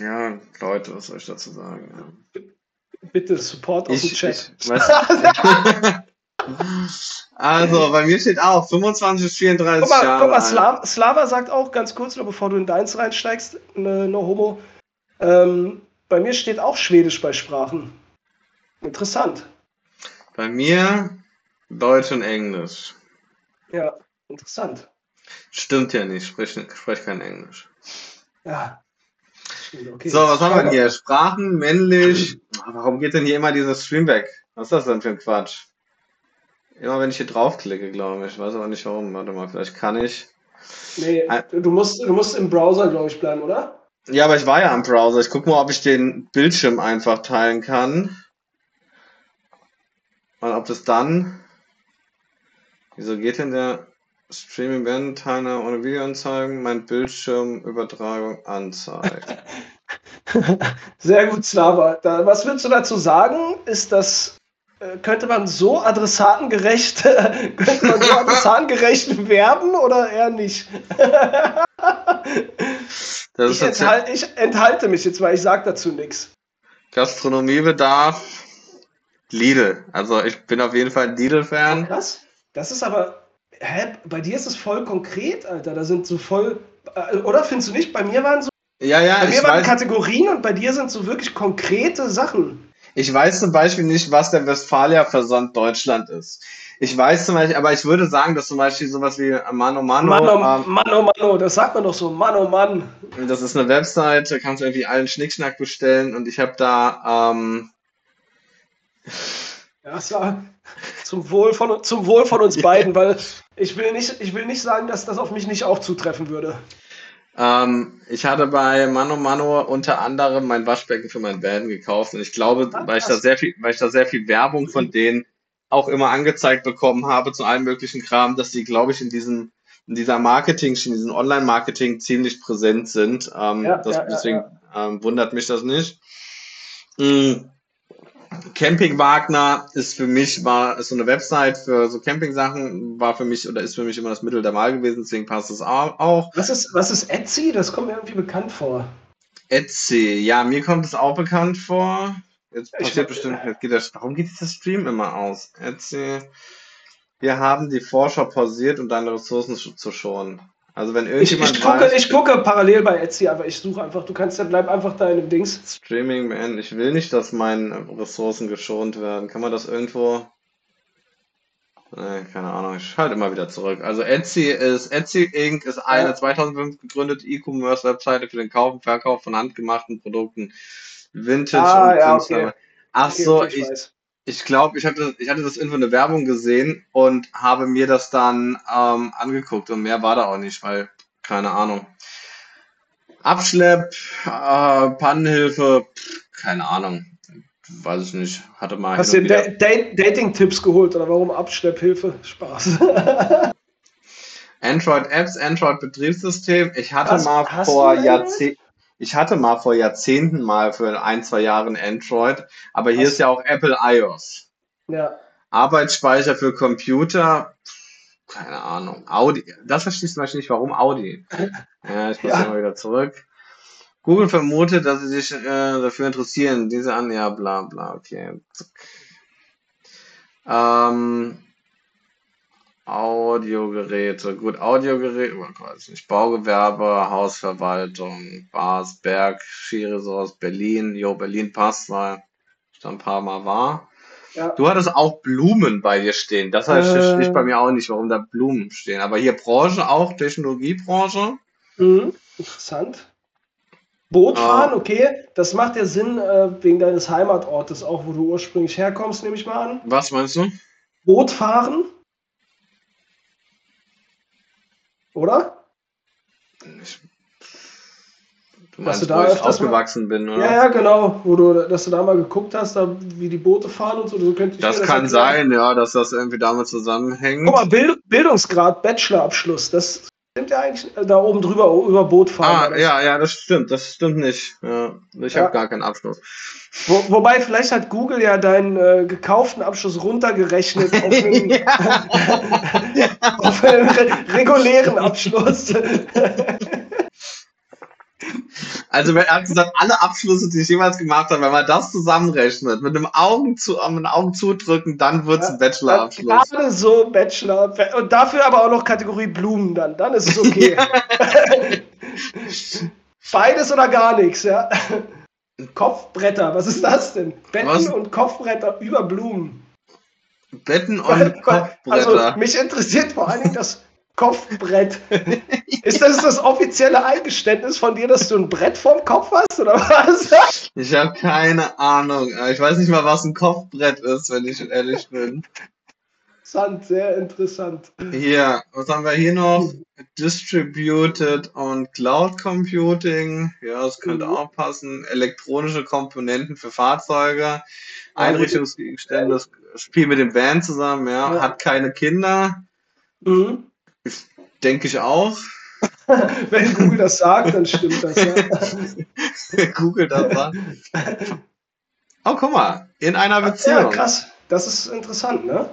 Ja, Leute, was soll ich dazu sagen? Ja. Bitte Support aus dem Chat. Ich, also, bei mir steht auch 25 bis 34 guck mal, Jahre. Guck mal, Slava, Slava sagt auch ganz kurz, nur bevor du in deins reinsteigst, ne, no homo. Ähm, bei mir steht auch Schwedisch bei Sprachen. Interessant. Bei mir Deutsch und Englisch. Ja, interessant. Stimmt ja nicht, ich spreche, sprech kein Englisch. Ja, Okay, so, was haben wir hier? Sprachen, männlich. Warum geht denn hier immer dieses Stream weg? Was ist das denn für ein Quatsch? Immer wenn ich hier draufklicke, glaube ich. Ich weiß aber nicht warum. Warte mal, vielleicht kann ich. Nee, du musst, du musst im Browser, glaube ich, bleiben, oder? Ja, aber ich war ja im Browser. Ich gucke mal, ob ich den Bildschirm einfach teilen kann. Und ob das dann. Wieso geht denn der Streaming Band Teilnahme ohne Videoanzeigen, mein Bildschirmübertragung anzeigen? Sehr gut, Slava. Da, was würdest du dazu sagen? Ist das, äh, könnte man so adressatengerecht, könnte man so adressatengerecht werben oder eher nicht? ich, enthal, ich, enthalte mich jetzt, weil ich sage dazu nichts. Gastronomiebedarf, Lidl. Also ich bin auf jeden Fall ein Lidl-Fan. Krass. Das ist aber, hä, bei dir ist es voll konkret, Alter. Da sind so voll, äh, oder findest du nicht? Bei mir waren so ja, ja, bei mir waren weiß, Kategorien und bei dir sind so wirklich konkrete Sachen. Ich weiß zum Beispiel nicht, was der Westfalia-Versand Deutschland ist. Ich weiß zum Beispiel, aber ich würde sagen, dass zum Beispiel sowas wie Mano Mano. Mano, ähm, Mano, Mano, das sagt man doch so, Mano Mann. Das ist eine Website, da kannst du irgendwie allen Schnickschnack bestellen und ich habe da. Ähm, ja, so, zum, Wohl von, zum Wohl von uns beiden, weil ich will, nicht, ich will nicht sagen, dass das auf mich nicht auch zutreffen würde. Ähm, ich hatte bei Mano Mano unter anderem mein Waschbecken für meinen Van gekauft und ich glaube, ah, weil ich da sehr viel, weil ich da sehr viel Werbung von denen auch immer angezeigt bekommen habe zu allen möglichen Kram, dass die, glaube ich, in diesem in dieser Marketing, in diesem Online-Marketing ziemlich präsent sind. Ähm, ja, das, ja, deswegen ja, ähm, wundert mich das nicht. Mhm. Camping Wagner ist für mich, war ist so eine Website für so Camping-Sachen, war für mich oder ist für mich immer das Mittel der Wahl gewesen, deswegen passt es auch. Was ist, was ist Etsy? Das kommt mir irgendwie bekannt vor. Etsy, ja, mir kommt es auch bekannt vor. Jetzt passiert ich, bestimmt, jetzt geht das, warum geht dieser Stream immer aus? Etsy, wir haben die Vorschau pausiert, um deine Ressourcen zu schonen. Also wenn irgendjemand ich, ich, gucke, weiß, ich gucke parallel bei Etsy, aber ich suche einfach, du kannst ja bleib einfach da in dem Dings. Streaming Man, ich will nicht, dass meine Ressourcen geschont werden. Kann man das irgendwo? Nee, keine Ahnung, ich schalte immer wieder zurück. Also Etsy ist, Etsy Inc. ist eine ja. 2005 gegründete E-Commerce-Webseite für den Kauf und Verkauf von handgemachten Produkten. Vintage ah, und ja, okay. Ach okay, so, okay, ich, ich, ich glaube, ich hatte, ich hatte das irgendwo eine Werbung gesehen und habe mir das dann ähm, angeguckt und mehr war da auch nicht, weil, keine Ahnung. Abschlepp, äh, Pannenhilfe, pff, keine Ahnung. weiß ich nicht, hatte mal. Hast du dir da Dating-Tipps geholt oder warum Abschlepphilfe? Spaß. Android-Apps, Android-Betriebssystem. Ich hatte Was, mal vor Jahrzehnten. Ich hatte mal vor Jahrzehnten mal für ein, zwei Jahre ein Android, aber hier Was? ist ja auch Apple iOS. Ja. Arbeitsspeicher für Computer, keine Ahnung. Audi, das verstehe ich zum Beispiel nicht, warum Audi. Ja, ich muss ja. mal wieder zurück. Google vermutet, dass sie sich äh, dafür interessieren. Diese an, ja, bla bla, okay. Ähm, Audiogeräte, gut, Audiogeräte, oh, weiß nicht, Baugewerbe, Hausverwaltung, Bars, Berg, Skiresort, Berlin, jo, Berlin passt, weil ich da ein paar Mal war. Ja. Du hattest auch Blumen bei dir stehen. Das heißt, äh, nicht bei mir auch nicht, warum da Blumen stehen. Aber hier Branche auch, Technologiebranche. Mhm, interessant. Boot fahren, ah. okay, das macht ja Sinn äh, wegen deines Heimatortes, auch wo du ursprünglich herkommst, nehme ich mal an. Was meinst du? Boot Oder? Ich, du meinst, dass du da wo ich aufgewachsen mal, bin, oder? Ja, ja, genau. Wo du, dass du da mal geguckt hast, da, wie die Boote fahren und so. so könnte ich das kann das sein, ja, dass das irgendwie damit zusammenhängt. Guck mal, Bild, Bildungsgrad, Bachelorabschluss, das stimmt ja eigentlich äh, da oben drüber über Boot fahren. Ah, ja, ja, das stimmt, das stimmt nicht. Ja, ich ja. habe gar keinen Abschluss. Wo, wobei, vielleicht hat Google ja deinen äh, gekauften Abschluss runtergerechnet auf einen, auf einen regulären Abschluss. Also er hat gesagt, alle Abschlüsse, die ich jemals gemacht habe, wenn man das zusammenrechnet, mit einem Augen zu, mit einem Augen zudrücken, dann wird es ein Bachelorabschluss. Gerade so Bachelor. Und dafür aber auch noch Kategorie Blumen dann. Dann ist es okay. Beides oder gar nichts, ja. Kopfbretter, was ist das denn? Betten was? und Kopfbretter über Blumen. Betten und Kopfbretter. Also mich interessiert vor allen Dingen das Kopfbrett. Ist das das offizielle Eingeständnis von dir, dass du ein Brett vorm Kopf hast oder was? Ich habe keine Ahnung. Ich weiß nicht mal, was ein Kopfbrett ist, wenn ich ehrlich bin. Interessant, sehr interessant. Hier, was haben wir hier noch? Distributed und Cloud Computing. Ja, das könnte mhm. auch passen. Elektronische Komponenten für Fahrzeuge. Einrichtungsgegenstände. Das Spiel mit dem Band zusammen, ja. ja. Hat keine Kinder. Mhm. Denke ich auch. Wenn Google das sagt, dann stimmt das, ja. Google das sagt. Oh, guck mal, in einer Beziehung. Ja, krass. Das ist interessant, ne?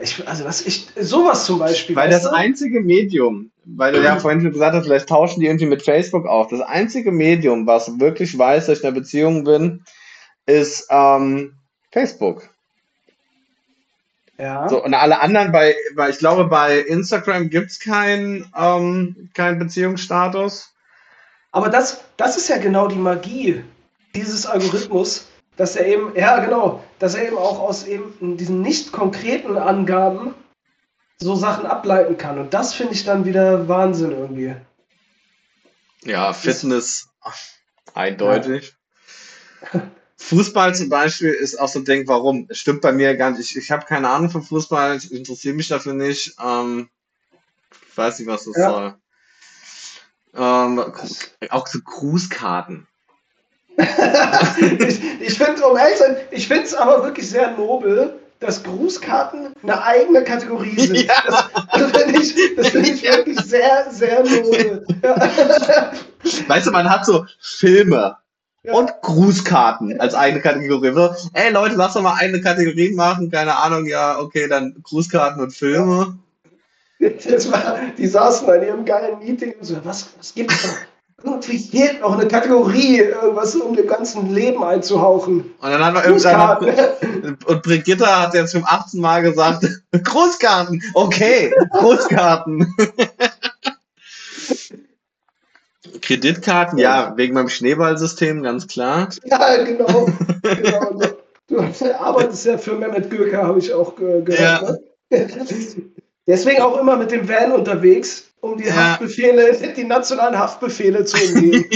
Ich, also was ich, sowas zum Beispiel. Weil das du? einzige Medium, weil du ja vorhin schon gesagt hast, vielleicht tauschen die irgendwie mit Facebook auf. Das einzige Medium, was wirklich weiß, dass ich in einer Beziehung bin, ist ähm, Facebook. Ja. So, und alle anderen, bei, bei ich glaube, bei Instagram gibt es keinen ähm, kein Beziehungsstatus. Aber das, das ist ja genau die Magie dieses Algorithmus, dass er eben, ja genau, dass er eben auch aus eben diesen nicht konkreten Angaben so Sachen ableiten kann. Und das finde ich dann wieder Wahnsinn irgendwie. Ja, Fitness das, eindeutig. Ja. Fußball zum Beispiel ist auch so ein Ding, warum? Stimmt bei mir gar nicht. Ich, ich habe keine Ahnung von Fußball, ich interessiere mich dafür nicht. Ähm, ich weiß nicht, was das ja. soll. Ähm, auch so Grußkarten. ich ich finde, um ehrlich sein, ich finde es aber wirklich sehr nobel, dass Grußkarten eine eigene Kategorie sind. Ja. Das, das finde ich, find ich wirklich sehr, sehr nobel. Weißt du, man hat so Filme, und Grußkarten als eigene Kategorie. So, ey Leute, lass doch mal eine Kategorie machen. Keine Ahnung, ja, okay, dann Grußkarten und Filme. War, die saßen bei ihrem geilen Meeting und so, was, was gibt's da? Irgendwie fehlt noch eine Kategorie, irgendwas um dem ganzen Leben einzuhauchen. Und dann hat man irgendwann, und Brigitta hat jetzt zum 18. Mal gesagt, Großkarten, okay, Großkarten. Kreditkarten, ja, wegen meinem Schneeballsystem, ganz klar. Ja, genau. genau. Du arbeitest ja für Mehmet Göker, habe ich auch gehört. Ja. Ne? Deswegen auch immer mit dem Van unterwegs, um die ja. Haftbefehle, die nationalen Haftbefehle zu umgehen.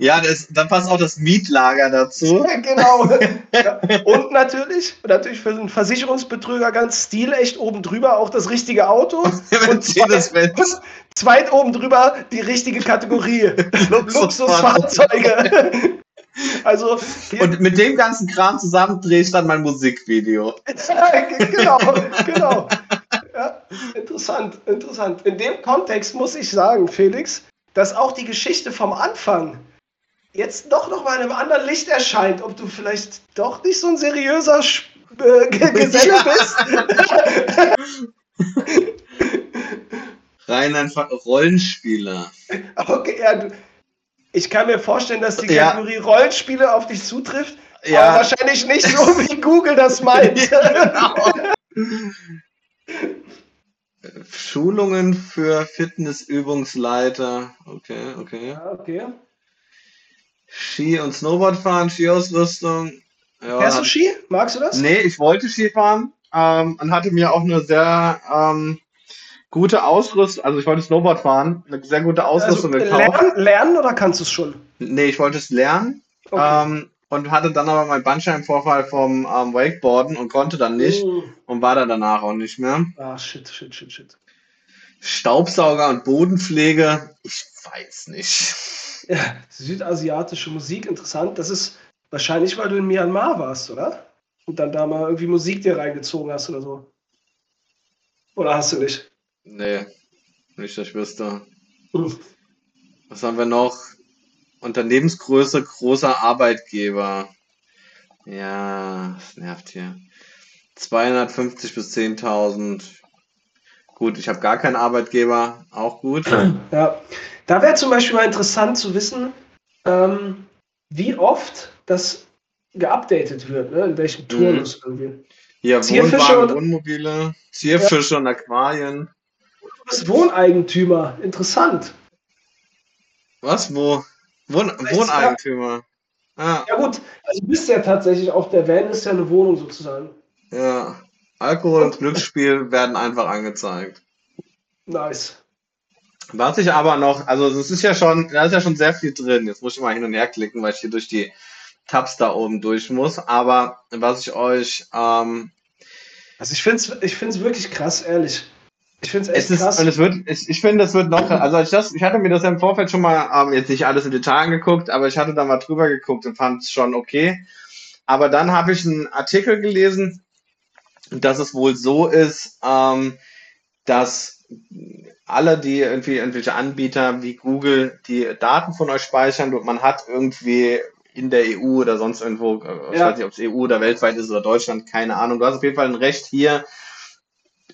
Ja, das, dann passt auch das Mietlager dazu. genau. Ja. Und natürlich, natürlich für einen Versicherungsbetrüger ganz stilecht oben drüber auch das richtige Auto. Und zweit, zweit oben drüber die richtige Kategorie. Luxusfahrzeuge. Also und mit dem ganzen Kram zusammen drehe ich dann mein Musikvideo. genau, genau. Ja, interessant, interessant. In dem Kontext muss ich sagen, Felix, dass auch die Geschichte vom Anfang jetzt doch noch mal in einem anderen Licht erscheint, ob du vielleicht doch nicht so ein seriöser äh, Geselle bist. Rein einfach Rollenspieler. Okay, ja, ich kann mir vorstellen, dass die Kategorie ja. Rollenspiele auf dich zutrifft, ja. aber wahrscheinlich nicht so, wie Google das meint. genau. Schulungen für Fitnessübungsleiter. Okay, okay. Ja, okay. Ski- und Snowboardfahren, Skiausrüstung. Ja, Fährst du Ski? Magst du das? Nee, ich wollte Ski fahren ähm, und hatte mir auch eine sehr ähm, gute Ausrüstung, also ich wollte Snowboard fahren, eine sehr gute Ausrüstung also, gekauft. Lernen, lernen oder kannst du es schon? Nee, ich wollte es lernen. Okay. Ähm, und hatte dann aber meinen Bandscheibenvorfall vom ähm, Wakeboarden und konnte dann nicht oh. und war dann danach auch nicht mehr. Ah, shit, shit, shit, shit. Staubsauger und Bodenpflege, ich weiß nicht. Ja, südasiatische Musik, interessant. Das ist wahrscheinlich, weil du in Myanmar warst, oder? Und dann da mal irgendwie Musik dir reingezogen hast oder so. Oder hast du nicht? Nee, nicht, dass ich wüsste. Hm. Was haben wir noch? Unternehmensgröße, großer Arbeitgeber. Ja, das nervt hier. 250 bis 10.000. Gut, ich habe gar keinen Arbeitgeber, auch gut. Ja, da wäre zum Beispiel mal interessant zu wissen, ähm, wie oft das geupdatet wird, ne? in welchem Turnus mhm. irgendwie. Ja, Wohnwagen, Wohnmobile, Zierfische ja. und Aquarien. Du bist Wohneigentümer, interessant. Was? Wo? Wohn Wohneigentümer. Ah. Ja gut, also du bist ja tatsächlich auch, der Van ist ja eine Wohnung sozusagen. Ja, Alkohol und Glücksspiel werden einfach angezeigt. Nice. Was ich aber noch, also es ist ja schon, da ist ja schon sehr viel drin. Jetzt muss ich mal hin und her klicken, weil ich hier durch die Tabs da oben durch muss. Aber was ich euch. Ähm, also ich finde es ich find's wirklich krass, ehrlich. Ich finde es echt ist, krass. Und es wird, ich, ich finde, das wird noch, also ich, das, ich hatte mir das ja im Vorfeld schon mal, ähm, jetzt nicht alles im Detail angeguckt, aber ich hatte da mal drüber geguckt und fand es schon okay. Aber dann habe ich einen Artikel gelesen, dass es wohl so ist, ähm, dass alle, die irgendwie irgendwelche Anbieter wie Google die Daten von euch speichern und man hat irgendwie in der EU oder sonst irgendwo, äh, ich weiß nicht, ob es EU oder weltweit ist oder Deutschland, keine Ahnung. Du hast auf jeden Fall ein Recht hier,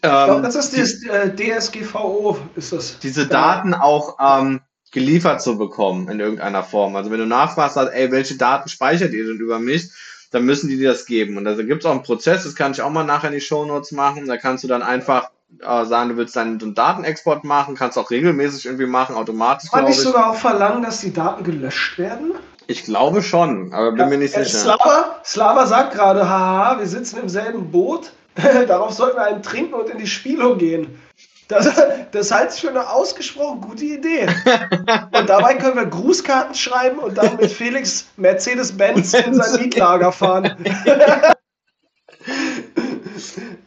ähm, das ist das äh, DSGVO, ist das. Diese Daten auch ähm, geliefert zu bekommen in irgendeiner Form. Also wenn du nachfragst, ey, welche Daten speichert ihr denn über mich, dann müssen die dir das geben. Und also gibt es auch einen Prozess, das kann ich auch mal nachher in die Shownotes machen. Da kannst du dann einfach äh, sagen, du willst deinen Datenexport machen, kannst auch regelmäßig irgendwie machen, automatisch. Kann ich sogar auch verlangen, dass die Daten gelöscht werden? Ich glaube schon, aber bin ja, mir nicht sicher. Slava, Slava sagt gerade, haha, wir sitzen im selben Boot. Darauf sollten wir einen trinken und in die Spielung gehen. Das, das halte ich für eine ausgesprochen gute Idee. Und dabei können wir Grußkarten schreiben und dann mit Felix Mercedes-Benz in sein Mietlager fahren.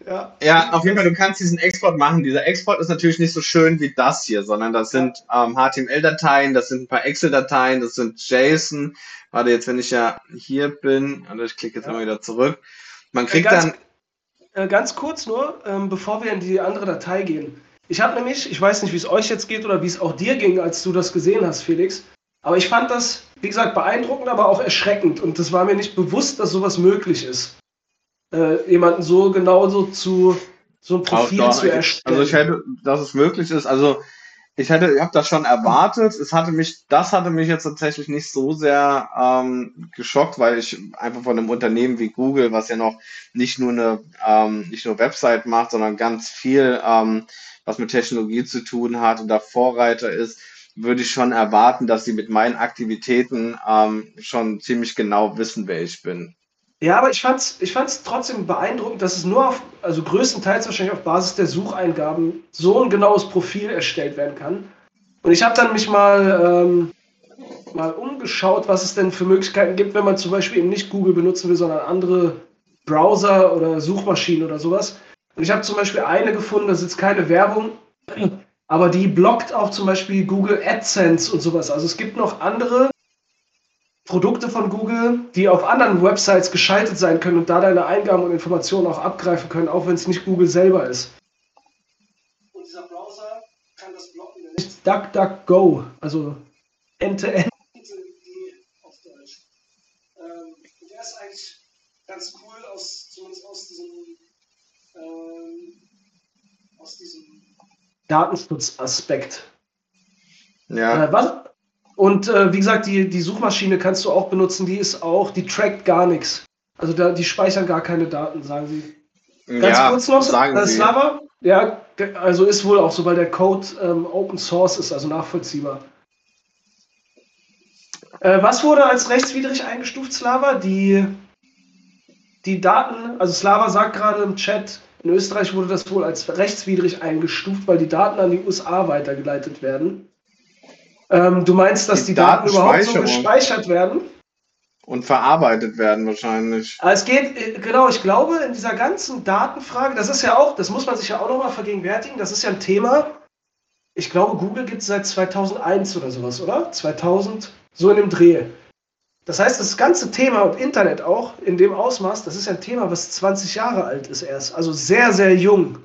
Ja. ja, auf jeden Fall, du kannst diesen Export machen. Dieser Export ist natürlich nicht so schön wie das hier, sondern das sind ähm, HTML-Dateien, das sind ein paar Excel-Dateien, das sind JSON. Warte, jetzt, wenn ich ja hier bin, also ich klicke jetzt ja. mal wieder zurück. Man kriegt ganz, dann äh, ganz kurz nur, ähm, bevor wir in die andere Datei gehen. Ich habe nämlich, ich weiß nicht, wie es euch jetzt geht oder wie es auch dir ging, als du das gesehen hast, Felix. Aber ich fand das, wie gesagt, beeindruckend, aber auch erschreckend. Und das war mir nicht bewusst, dass sowas möglich ist. Äh, jemanden so genauso zu so ein Profil zu erstellen. Also ich hätte, dass es möglich ist. Also ich hätte, ich habe das schon erwartet. Es hatte mich, das hatte mich jetzt tatsächlich nicht so sehr ähm, geschockt, weil ich einfach von einem Unternehmen wie Google, was ja noch nicht nur eine, ähm, nicht nur Website macht, sondern ganz viel, ähm, was mit Technologie zu tun hat und da Vorreiter ist, würde ich schon erwarten, dass sie mit meinen Aktivitäten ähm, schon ziemlich genau wissen, wer ich bin. Ja, aber ich fand es ich fand's trotzdem beeindruckend, dass es nur auf, also größtenteils wahrscheinlich auf Basis der Sucheingaben so ein genaues Profil erstellt werden kann. Und ich habe dann mich mal ähm, mal umgeschaut, was es denn für Möglichkeiten gibt, wenn man zum Beispiel eben nicht Google benutzen will, sondern andere Browser oder Suchmaschinen oder sowas. Und ich habe zum Beispiel eine gefunden, das ist jetzt keine Werbung, aber die blockt auch zum Beispiel Google AdSense und sowas. Also es gibt noch andere Produkte von Google, die auf anderen Websites geschaltet sein können und da deine Eingaben und Informationen auch abgreifen können, auch wenn es nicht Google selber ist. Und dieser Browser kann das blocken. Nicht DuckDuckGo, also End-to-End auf Deutsch. Ähm, der ist eigentlich ganz cool, aus, zumindest aus diesem, ähm, aus diesem Datenschutzaspekt. Ja. Äh, was? Und äh, wie gesagt, die, die Suchmaschine kannst du auch benutzen, die ist auch, die trackt gar nichts. Also da, die speichern gar keine Daten, sagen sie. Ganz ja, kurz noch, sagen äh, Slava, ja, also ist wohl auch so, weil der Code ähm, Open Source ist, also nachvollziehbar. Äh, was wurde als rechtswidrig eingestuft, Slava? Die die Daten, also Slava sagt gerade im Chat, in Österreich wurde das wohl als rechtswidrig eingestuft, weil die Daten an die USA weitergeleitet werden. Ähm, du meinst, dass die, die Daten, überhaupt so gespeichert werden? Und verarbeitet werden wahrscheinlich. Ah, es geht, äh, genau, ich glaube, in dieser ganzen Datenfrage, das ist ja auch, das muss man sich ja auch nochmal vergegenwärtigen, das ist ja ein Thema. Ich glaube, Google gibt es seit 2001 oder sowas, oder? 2000, so in dem Dreh. Das heißt, das ganze Thema und Internet auch in dem Ausmaß, das ist ein Thema, was 20 Jahre alt ist erst. Also sehr, sehr jung.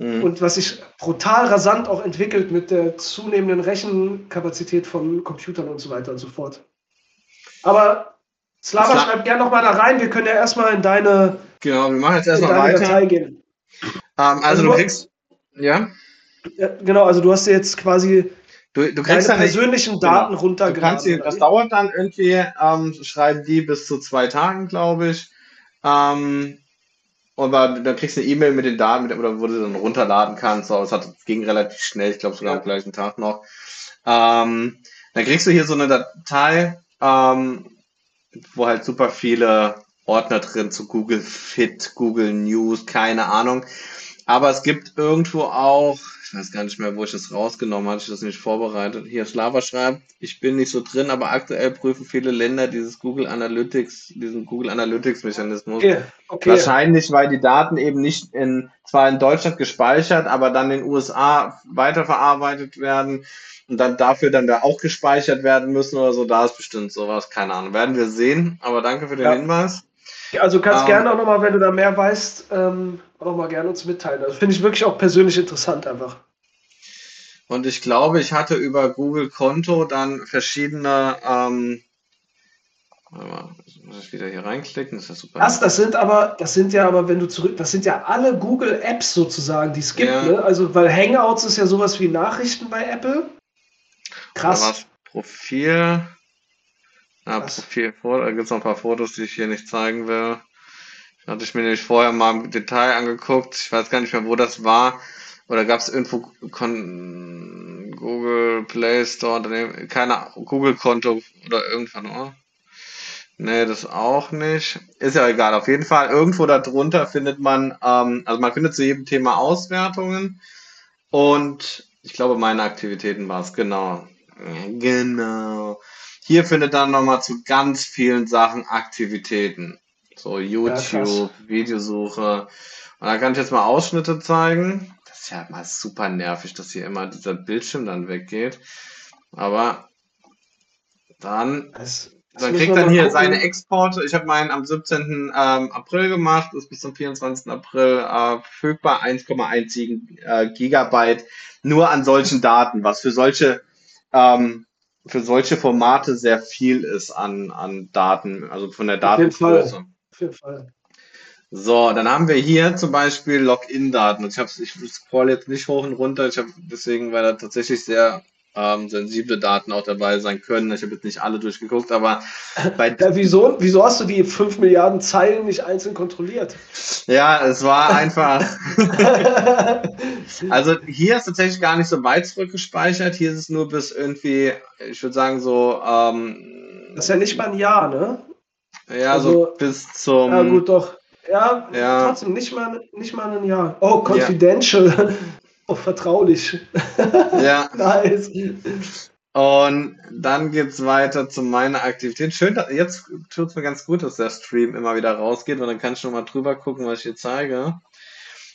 Mhm. Und was sich brutal rasant auch entwickelt mit der zunehmenden Rechenkapazität von Computern und so weiter und so fort. Aber Slava Sla schreibt gerne nochmal da rein. Wir können ja erstmal in deine, genau, wir machen jetzt erstmal weiter. Datei gehen. Ähm, also, also, du kriegst, ja? ja? Genau, also du hast jetzt quasi Du, du Deine persönlichen nicht, Daten genau. runtergeladen. Die, das dauert dann irgendwie, ähm, schreiben die bis zu zwei Tagen, glaube ich. Ähm, aber dann kriegst du eine E-Mail mit den Daten, mit, oder wo du dann runterladen kannst. So, es hat, ging relativ schnell, ich glaube sogar ja. am gleichen Tag noch. Ähm, dann kriegst du hier so eine Datei, ähm, wo halt super viele Ordner drin zu Google Fit, Google News, keine Ahnung. Aber es gibt irgendwo auch, ich weiß gar nicht mehr, wo ich das rausgenommen hatte, ich das nicht vorbereitet. Hier Slava schreibt, ich bin nicht so drin, aber aktuell prüfen viele Länder dieses Google Analytics, diesen Google Analytics Mechanismus. Okay, okay. Wahrscheinlich, weil die Daten eben nicht in, zwar in Deutschland gespeichert, aber dann in den USA weiterverarbeitet werden und dann dafür dann da auch gespeichert werden müssen oder so. Da ist bestimmt sowas, keine Ahnung. Werden wir sehen, aber danke für den ja. Hinweis. Also du kannst ähm, gerne auch nochmal, wenn du da mehr weißt, ähm, auch mal gerne uns mitteilen. Also finde ich wirklich auch persönlich interessant einfach. Und ich glaube, ich hatte über Google Konto dann verschiedene. Ähm, muss ich wieder hier reinklicken? Das ist ja super. Das, das sind aber, das sind ja aber, wenn du zurück, das sind ja alle Google Apps sozusagen, die es gibt. Ja. Ne? Also, weil Hangouts ist ja sowas wie Nachrichten bei Apple. Krass. Profil. Ja, Profil, da gibt es noch ein paar Fotos, die ich hier nicht zeigen will. Hatte ich mir nämlich vorher mal im Detail angeguckt. Ich weiß gar nicht mehr, wo das war. Oder gab es irgendwo Kon Google Play Store, keine Google-Konto oder irgendwann, oder? Nee, das auch nicht. Ist ja egal. Auf jeden Fall, irgendwo darunter findet man, ähm, also man findet zu jedem Thema Auswertungen. Und ich glaube, meine Aktivitäten war es, genau. Genau. Hier findet dann nochmal zu ganz vielen Sachen Aktivitäten. So YouTube, ja, Videosuche. Und da kann ich jetzt mal Ausschnitte zeigen. Das ist ja mal super nervig, dass hier immer dieser Bildschirm dann weggeht. Aber dann, das, das dann kriegt dann hier gucken. seine Exporte. Ich habe meinen am 17. Ähm, April gemacht, ist bis zum 24. April äh, verfügbar. 1,1 äh, Gigabyte nur an solchen Daten, was für solche ähm, für solche Formate sehr viel ist an, an Daten, also von der Datengröße jeden Fall. So, dann haben wir hier zum Beispiel Login-Daten. Ich, ich scroll jetzt nicht hoch und runter, ich habe deswegen, weil da tatsächlich sehr ähm, sensible Daten auch dabei sein können. Ich habe jetzt nicht alle durchgeguckt, aber bei ja, wieso, wieso hast du die 5 Milliarden Zeilen nicht einzeln kontrolliert? Ja, es war einfach. also hier ist tatsächlich gar nicht so weit zurückgespeichert. Hier ist es nur bis irgendwie, ich würde sagen, so. Ähm, das ist ja nicht mal ein Jahr, ne? Ja, also, so bis zum. Ja, gut, doch. Ja, ja. trotzdem nicht mal, nicht mal ein Jahr. Oh, confidential. Ja. Oh, vertraulich. Ja. nice. Und dann geht's weiter zu meiner Aktivität. Schön, dass, jetzt tut's mir ganz gut, dass der Stream immer wieder rausgeht, weil dann kann ich schon mal drüber gucken, was ich hier zeige.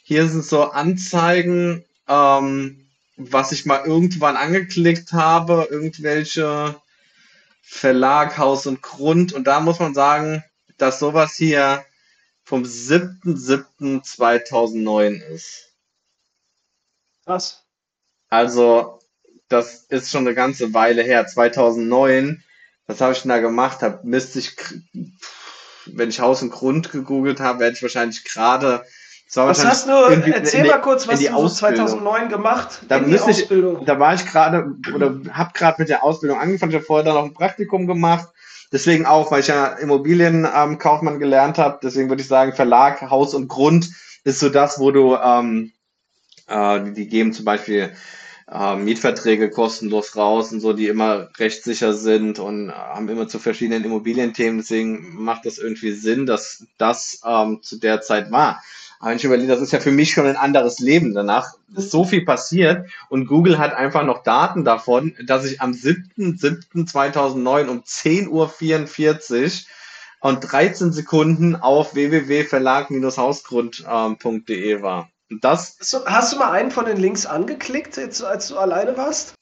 Hier sind so Anzeigen, ähm, was ich mal irgendwann angeklickt habe, irgendwelche Verlag, Haus und Grund. Und da muss man sagen, dass sowas hier vom 7.7.2009 ist. Was? Also, das ist schon eine ganze Weile her. 2009, was habe ich denn da gemacht? Hab, müsste ich, wenn ich Haus und Grund gegoogelt habe, werde ich wahrscheinlich gerade. Was hast du, erzähl mal kurz, was du so 2009 gemacht da in die Ausbildung. Ich, da war ich gerade, oder habe gerade mit der Ausbildung angefangen. Ich habe vorher dann noch ein Praktikum gemacht. Deswegen auch, weil ich ja Immobilienkaufmann ähm, gelernt habe. Deswegen würde ich sagen, Verlag, Haus und Grund ist so das, wo du, ähm, äh, die, die geben zum Beispiel äh, Mietverträge kostenlos raus und so, die immer rechtssicher sind und äh, haben immer zu verschiedenen Immobilienthemen. Deswegen macht das irgendwie Sinn, dass das ähm, zu der Zeit war. Aber ich überlege, das ist ja für mich schon ein anderes Leben. Danach ist so viel passiert und Google hat einfach noch Daten davon, dass ich am 7.7.2009 um 10.44 Uhr und 13 Sekunden auf www.verlag-hausgrund.de ähm, war. Das hast, du, hast du mal einen von den Links angeklickt, jetzt, als du alleine warst?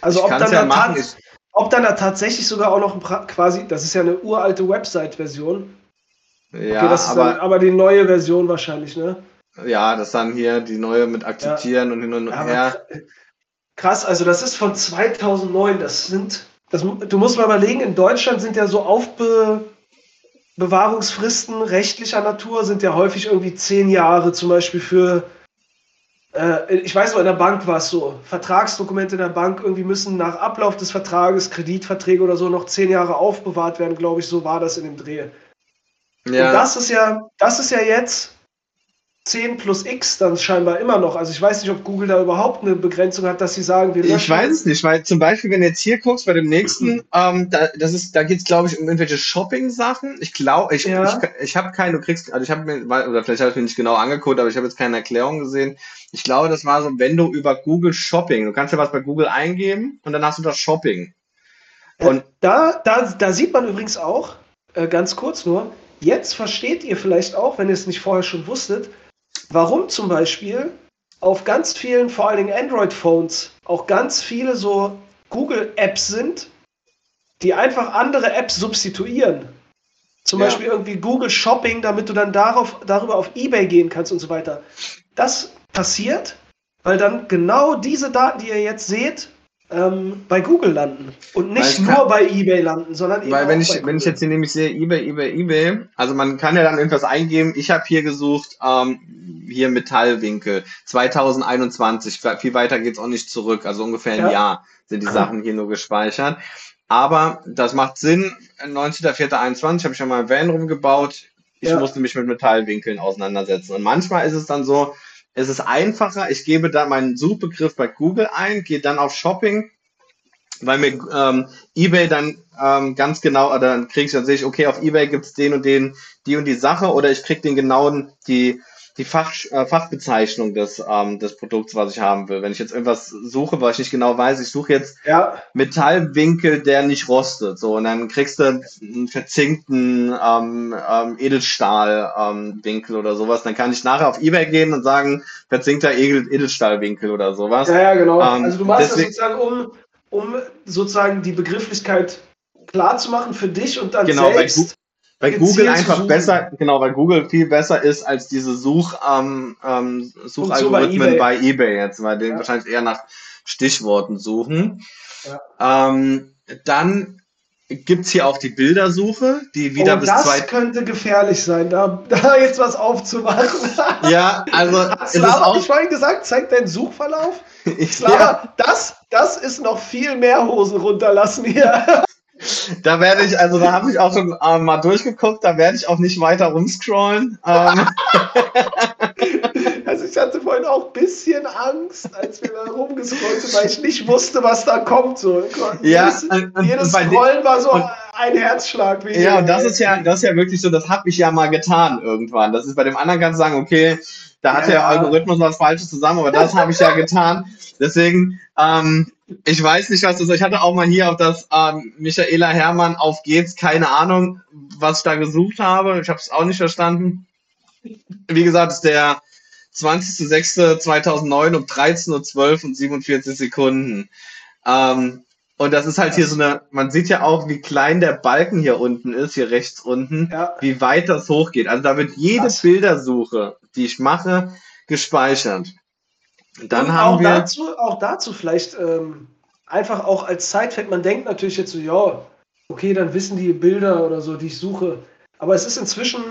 Also ob dann, ja machen, ob dann da tatsächlich sogar auch noch ein, quasi, das ist ja eine uralte Website-Version. Ja, okay, das ist aber, dann, aber die neue Version wahrscheinlich, ne? Ja, das dann hier die neue mit akzeptieren ja. und hin und her. Krass, also das ist von 2009. Das sind, das, du musst mal überlegen, in Deutschland sind ja so Aufbe Bewahrungsfristen rechtlicher Natur sind ja häufig irgendwie zehn Jahre, zum Beispiel für, äh, ich weiß noch, in der Bank war es so, Vertragsdokumente in der Bank irgendwie müssen nach Ablauf des Vertrages, Kreditverträge oder so, noch zehn Jahre aufbewahrt werden, glaube ich, so war das in dem Dreh. Ja. Und das ist ja, das ist ja jetzt 10 plus X dann scheinbar immer noch. Also ich weiß nicht, ob Google da überhaupt eine Begrenzung hat, dass sie sagen, wir löschen. Ich weiß es nicht, weil zum Beispiel, wenn du jetzt hier guckst, bei dem nächsten, mhm. ähm, da, das ist, da geht es, glaube ich, um irgendwelche Shopping-Sachen. Ich glaube, ich, ja. ich, ich habe keine, du kriegst, also ich habe mir, oder vielleicht habe ich mir nicht genau angeguckt, aber ich habe jetzt keine Erklärung gesehen. Ich glaube, das war so, wenn du über Google Shopping, du kannst ja was bei Google eingeben und dann hast du das Shopping. Und da, da, da sieht man übrigens auch, äh, ganz kurz nur, jetzt versteht ihr vielleicht auch, wenn ihr es nicht vorher schon wusstet, warum zum Beispiel auf ganz vielen, vor allen Dingen Android-Phones, auch ganz viele so Google-Apps sind, die einfach andere Apps substituieren. Zum ja. Beispiel irgendwie Google Shopping, damit du dann darauf, darüber auf Ebay gehen kannst und so weiter. Das passiert, weil dann genau diese Daten, die ihr jetzt seht, ähm, bei Google landen und nicht nur kann, bei eBay landen, sondern eben weil wenn ich wenn ich jetzt hier nämlich sehe eBay eBay eBay, also man kann ja dann irgendwas eingeben. Ich habe hier gesucht ähm, hier Metallwinkel 2021. Viel weiter geht's auch nicht zurück, also ungefähr ein ja. Jahr sind die Sachen hier nur gespeichert. Aber das macht Sinn. 19.04.21 habe ich ja mal ein Van rumgebaut. Ich ja. musste mich mit Metallwinkeln auseinandersetzen. Und manchmal ist es dann so, es ist einfacher, ich gebe da meinen Suchbegriff bei Google ein, gehe dann auf Shopping, weil mir ähm, eBay dann ähm, ganz genau, oder dann kriege ich, dann sehe ich, okay, auf eBay gibt es den und den, die und die Sache, oder ich kriege den genauen, die die Fach, äh, Fachbezeichnung des, ähm, des Produkts, was ich haben will. Wenn ich jetzt irgendwas suche, was ich nicht genau weiß, ich suche jetzt ja. Metallwinkel, der nicht rostet. So, und dann kriegst du einen verzinkten ähm, ähm, Edelstahlwinkel ähm, oder sowas. Dann kann ich nachher auf Ebay gehen und sagen, verzinkter Edel Edelstahlwinkel oder sowas. Ja, ja, genau. Ähm, also du machst deswegen, das sozusagen, um, um sozusagen die Begrifflichkeit klar zu machen für dich und dann genau, selbst weil Google einfach besser, genau, weil Google viel besser ist als diese Such, ähm, ähm, Suchalgorithmen so bei, eBay. bei, eBay. jetzt, weil die ja. wahrscheinlich eher nach Stichworten suchen. Ja. Ähm, dann gibt's hier auch die Bildersuche, die wieder oh, bis das zwei. Das könnte gefährlich sein, da, da jetzt was aufzumachen. Ja, also. Slava, auch... ich vorhin gesagt, zeig deinen Suchverlauf. Slava, ja. das, das ist noch viel mehr Hosen runterlassen hier. Da werde ich, also da habe ich auch schon äh, mal durchgeguckt, da werde ich auch nicht weiter rumscrollen. Ähm. Also ich hatte vorhin auch ein bisschen Angst, als wir da rumgescrollt sind, weil ich nicht wusste, was da kommt. So. Ja, jedes, und, jedes Scrollen war so und, ein Herzschlag. Wie ja, und das ist ja, das ist ja wirklich so, das habe ich ja mal getan irgendwann. Das ist bei dem anderen kannst du sagen, okay, Da hat ja, der Algorithmus was Falsches zusammen, aber das habe ich ja getan. Deswegen, ähm, ich weiß nicht, was das ist. Ich hatte auch mal hier auf das ähm, Michaela Hermann auf geht's, keine Ahnung, was ich da gesucht habe. Ich habe es auch nicht verstanden. Wie gesagt, ist der 20.06.2009 um 13.12 Uhr und 47 Sekunden. Ähm, und das ist halt hier so eine, man sieht ja auch, wie klein der Balken hier unten ist, hier rechts unten, ja. wie weit das hochgeht. Also da wird jede Was? Bildersuche, die ich mache, gespeichert. Und dann und haben auch wir. Dazu, auch dazu vielleicht ähm, einfach auch als Zeitfakt, man denkt natürlich jetzt so, ja, okay, dann wissen die Bilder oder so, die ich suche. Aber es ist inzwischen,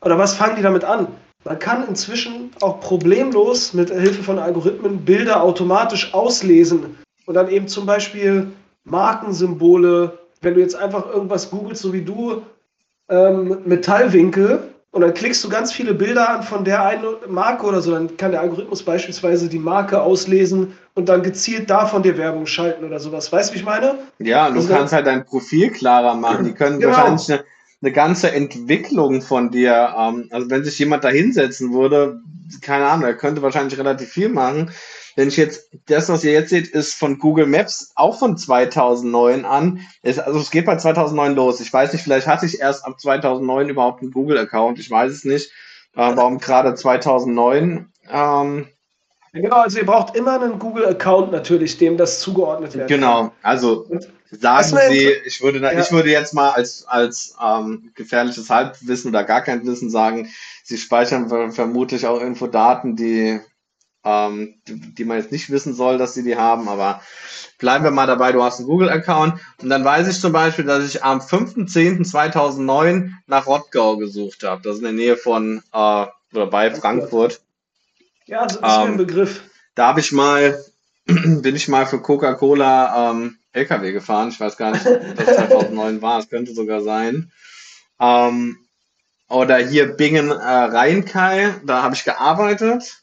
oder was fangen die damit an? Man kann inzwischen auch problemlos mit Hilfe von Algorithmen Bilder automatisch auslesen und dann eben zum Beispiel Markensymbole, wenn du jetzt einfach irgendwas googelst, so wie du, ähm, Metallwinkel, und dann klickst du ganz viele Bilder an von der einen Marke oder so, dann kann der Algorithmus beispielsweise die Marke auslesen und dann gezielt davon dir Werbung schalten oder sowas. Weißt du, wie ich meine? Ja, du also kannst halt dein Profil klarer machen. Die können genau. wahrscheinlich eine, eine, ganze Entwicklung von dir, ähm, also wenn sich jemand da hinsetzen würde, keine Ahnung, er könnte wahrscheinlich relativ viel machen. Wenn ich jetzt, das, was ihr jetzt seht, ist von Google Maps auch von 2009 an. Es, also es geht bei 2009 los. Ich weiß nicht, vielleicht hatte ich erst ab 2009 überhaupt einen Google-Account. Ich weiß es nicht. Äh, warum gerade 2009? Ähm, genau, also ihr braucht immer einen Google-Account natürlich, dem das zugeordnet wird. Genau, also sagen Sie, ich würde, ja. ich würde jetzt mal als, als ähm, gefährliches Halbwissen oder gar kein Wissen sagen, Sie speichern vermutlich auch Infodaten, die ähm, die, die, man jetzt nicht wissen soll, dass sie die haben, aber bleiben wir mal dabei, du hast einen Google-Account und dann weiß ich zum Beispiel, dass ich am 5.10.2009 nach Rottgau gesucht habe. Das ist in der Nähe von, äh, oder bei Frankfurt. Ja, das ist ähm, ein Begriff. Da habe ich mal, bin ich mal für Coca-Cola ähm, LKW gefahren. Ich weiß gar nicht, ob das 2009 war. Es könnte sogar sein. Ähm, oder hier Bingen äh, Rheinkai, da habe ich gearbeitet.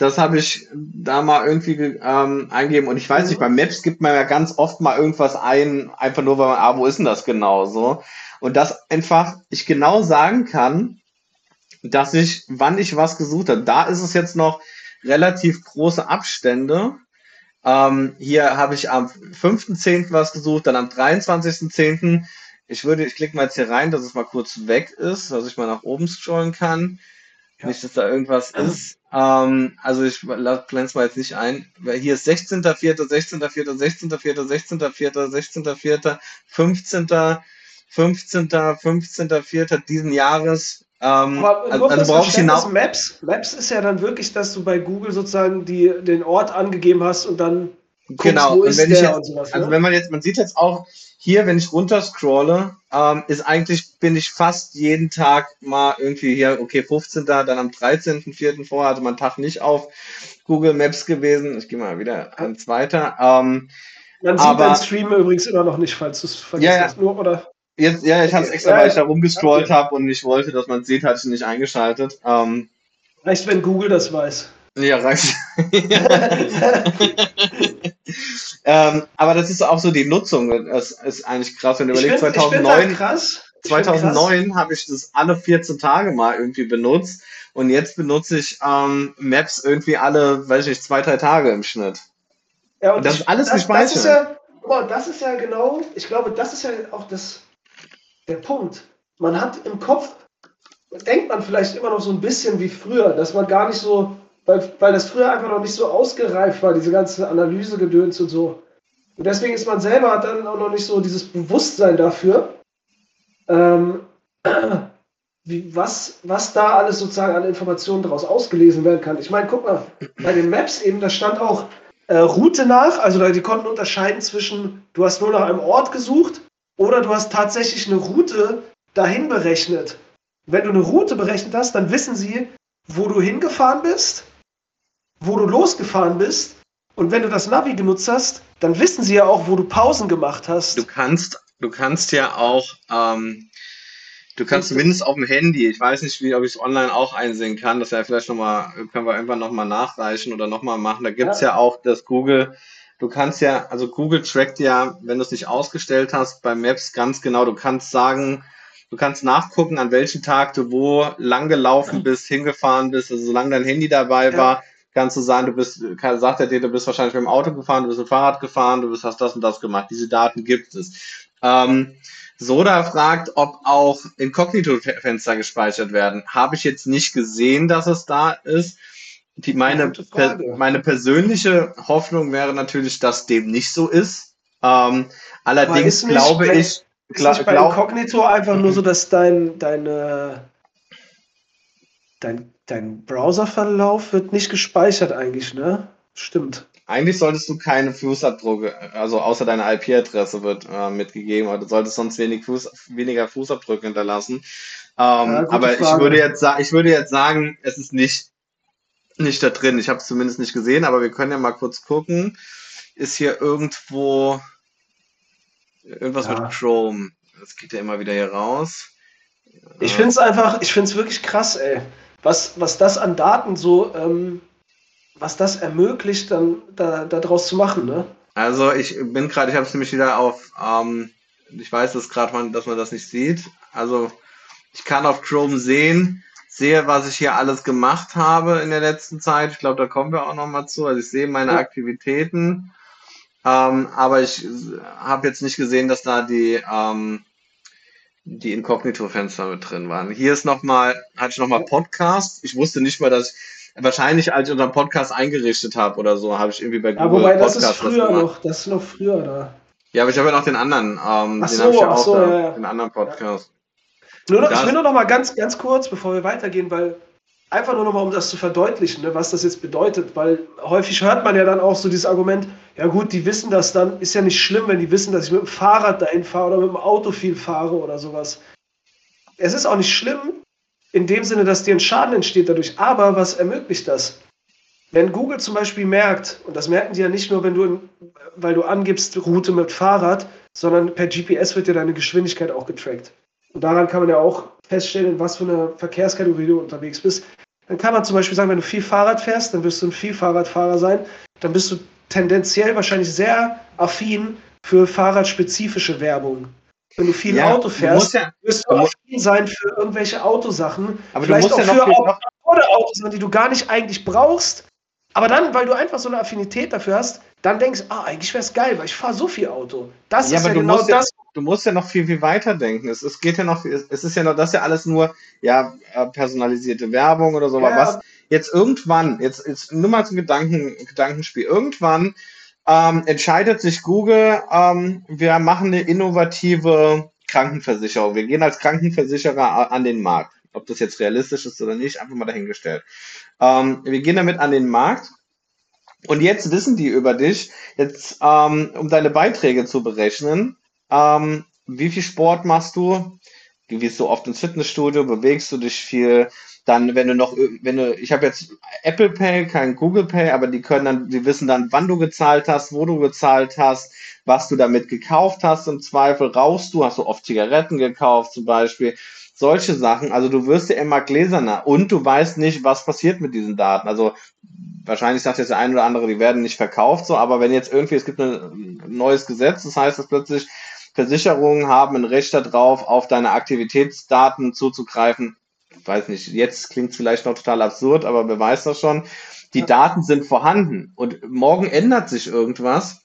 Das habe ich da mal irgendwie ähm, eingegeben. Und ich weiß nicht, bei Maps gibt man ja ganz oft mal irgendwas ein, einfach nur, weil man, ah, wo ist denn das genau so? Und das einfach ich genau sagen kann, dass ich, wann ich was gesucht habe. Da ist es jetzt noch relativ große Abstände. Ähm, hier habe ich am 5.10. was gesucht, dann am 23.10. Ich würde, ich klicke mal jetzt hier rein, dass es mal kurz weg ist, dass ich mal nach oben scrollen kann. Ja. Nicht, dass da irgendwas ist. Ähm, also ich blende es mal jetzt nicht ein. Weil hier ist 16.04., 16.04., 16.04., 16.04., 16.04., 15., 15., 15.04. diesen Jahres. Ähm, Aber also, also brauche ich hinaus. Maps, Maps ist ja dann wirklich, dass du bei Google sozusagen die, den Ort angegeben hast und dann guckst, genau. wo ist der jetzt, und sowas. Also ne? wenn man jetzt, man sieht jetzt auch, hier, wenn ich runterscrolle, ähm, ist eigentlich, bin ich fast jeden Tag mal irgendwie hier, okay, 15. dann am 13.04. vorher hatte man Tag nicht auf Google Maps gewesen. Ich gehe mal wieder eins weiter. Ähm, man sieht aber, deinen Stream übrigens immer noch nicht, falls du es vergisst. Ja, ja. Nur, oder? Jetzt, ja, ich habe es extra, weil ich da rumgescrollt okay. habe und ich wollte, dass man es sieht, hatte ich nicht eingeschaltet. Ähm, Reicht, wenn Google das weiß. Ja, reicht. ähm, aber das ist auch so die Nutzung. Das ist eigentlich krass, wenn du überlegst, 2009, 2009 habe ich das alle 14 Tage mal irgendwie benutzt und jetzt benutze ich ähm, Maps irgendwie alle, weiß ich nicht, zwei, drei Tage im Schnitt. Ja, und, und das ist alles das, gespeichert. Das ist, ja, boah, das ist ja genau, ich glaube, das ist ja auch das, der Punkt. Man hat im Kopf, denkt man vielleicht immer noch so ein bisschen wie früher, dass man gar nicht so weil, weil das früher einfach noch nicht so ausgereift war, diese ganze Analysegedöns und so. Und deswegen ist man selber dann auch noch nicht so dieses Bewusstsein dafür, ähm, wie, was, was da alles sozusagen an Informationen daraus ausgelesen werden kann. Ich meine, guck mal, bei den Maps eben, da stand auch äh, Route nach, also die konnten unterscheiden zwischen, du hast nur nach einem Ort gesucht oder du hast tatsächlich eine Route dahin berechnet. Wenn du eine Route berechnet hast, dann wissen sie, wo du hingefahren bist wo du losgefahren bist. Und wenn du das Navi genutzt hast, dann wissen sie ja auch, wo du Pausen gemacht hast. Du kannst, du kannst ja auch, ähm, du kannst zumindest auf dem Handy, ich weiß nicht, wie, ob ich es online auch einsehen kann, das ja vielleicht nochmal, können wir irgendwann nochmal nachreichen oder nochmal machen. Da gibt es ja. ja auch das Google, du kannst ja, also Google trackt ja, wenn du es nicht ausgestellt hast, bei Maps ganz genau, du kannst sagen, Du kannst nachgucken, an welchem Tag du wo lang gelaufen bist, hingefahren bist. Also solange dein Handy dabei Ja. war, kannst du sagen, du bist, kann, sagt er dir, du bist wahrscheinlich mit dem Auto gefahren, du bist mit dem Fahrrad gefahren, du bist, hast das und das gemacht. Diese Daten gibt es. Ähm, Soda fragt, ob auch Inkognito-Fenster gespeichert werden. Habe ich jetzt nicht gesehen, dass es da ist. Die, meine, per, meine persönliche Hoffnung wäre natürlich, dass dem nicht so ist. Ähm, allerdings ist nicht glaube bei- ich, Ist gla nicht bei glaub, Inkognito einfach nur so, dass dein, deine, dein, dein Browserverlauf wird nicht gespeichert eigentlich, ne? Stimmt. eigentlich solltest du keine Fußabdrücke, also außer deine IP-Adresse wird äh, mitgegeben, aber du solltest sonst wenig Fuß, weniger Fußabdrücke hinterlassen. Ähm, Ja, aber ich würde jetzt sagen, ich würde jetzt sagen, es ist nicht, nicht da drin. Ich habe es zumindest nicht gesehen, aber wir können ja mal kurz gucken. Ist hier irgendwo irgendwas Ja. mit Chrome? Das geht ja immer wieder hier raus. Ich finde es einfach, ich finde es wirklich krass, ey. Was, was das an Daten so, ähm, was das ermöglicht, dann da, daraus zu machen, ne? Also ich bin gerade, ich habe es nämlich wieder auf, ähm, ich weiß das gerade, man, dass man das nicht sieht. Also ich kann auf Chrome sehen, sehe, was ich hier alles gemacht habe in der letzten Zeit. Ich glaube, da kommen wir auch noch mal zu. Also ich sehe meine. Aktivitäten, ähm, aber ich habe jetzt nicht gesehen, dass da die ähm, die Inkognito-Fenster mit drin waren. Hier ist noch mal, hatte ich noch mal Podcast. Ich wusste nicht mal, dass wahrscheinlich, als ich unseren Podcast eingerichtet habe oder so, habe ich irgendwie bei Ja, Google wobei das ist Podcast früher noch, das ist noch früher da. Ja, aber ich habe ja noch den anderen, ähm, den so, habe ich ja auch so, da, ja, ja. den anderen Podcast. Nur noch, ich will nur noch mal ganz, ganz kurz, bevor wir weitergehen, weil einfach nur noch mal, um das zu verdeutlichen, ne, was das jetzt bedeutet, weil häufig hört man ja dann auch so dieses Argument, ja gut, die wissen das dann, ist ja nicht schlimm, wenn die wissen, dass ich mit dem Fahrrad dahin fahre oder mit dem Auto viel fahre oder sowas. Es ist auch nicht schlimm, in dem Sinne, dass dir ein Schaden entsteht dadurch, aber was ermöglicht das? Wenn Google zum Beispiel merkt, und das merken die ja nicht nur, wenn du, weil du angibst Route mit Fahrrad, sondern per GPS wird dir deine Geschwindigkeit auch getrackt. Und daran kann man ja auch feststellen, in was für eine Verkehrskategorie du unterwegs bist. Dann kann man zum Beispiel sagen, wenn du viel Fahrrad fährst, dann wirst du ein Vielfahrradfahrer sein. Dann bist du tendenziell wahrscheinlich sehr affin für fahrradspezifische Werbung. Wenn du viel Ja, Auto du fährst, musst ja, wirst du du affin sein für irgendwelche Autosachen. aber du Vielleicht musst auch ja für Auto oder Autos, die du gar nicht eigentlich brauchst. Aber dann, weil du einfach so eine Affinität dafür hast, dann denkst ah, eigentlich wäre es geil, weil ich fahre so viel Auto. Das Ja, ist aber ja du genau das. du musst ja noch viel, viel weiter denken. Es, es geht ja noch, es ist ja noch, das ist ja alles nur, ja, äh, personalisierte Werbung oder so, aber Ja. was jetzt irgendwann, jetzt, jetzt nur mal zum Gedanken, Gedankenspiel, irgendwann ähm, entscheidet sich Google, ähm, wir machen eine innovative Krankenversicherung. Wir gehen als Krankenversicherer an den Markt. Ob das jetzt realistisch ist oder nicht, einfach mal dahingestellt. Ähm, wir gehen damit an den Markt. Und jetzt wissen die über dich, jetzt ähm, um deine Beiträge zu berechnen, ähm, wie viel Sport machst du, gehst du oft ins Fitnessstudio, bewegst du dich viel, dann wenn du noch, wenn du, ich habe jetzt Apple Pay, kein Google Pay, aber die können dann, die wissen dann, wann du gezahlt hast, wo du gezahlt hast, was du damit gekauft hast im Zweifel, rauchst du, hast du oft Zigaretten gekauft zum Beispiel, solche Sachen, also du wirst ja immer gläserner und du weißt nicht, was passiert mit diesen Daten, also wahrscheinlich sagt jetzt der eine oder andere, die werden nicht verkauft, so, aber wenn jetzt irgendwie, es gibt ein neues Gesetz, das heißt, dass plötzlich Versicherungen haben ein Recht darauf, auf deine Aktivitätsdaten zuzugreifen. Ich weiß nicht, jetzt klingt es vielleicht noch total absurd, aber wer weiß das schon. Die. Daten sind vorhanden und morgen ändert sich irgendwas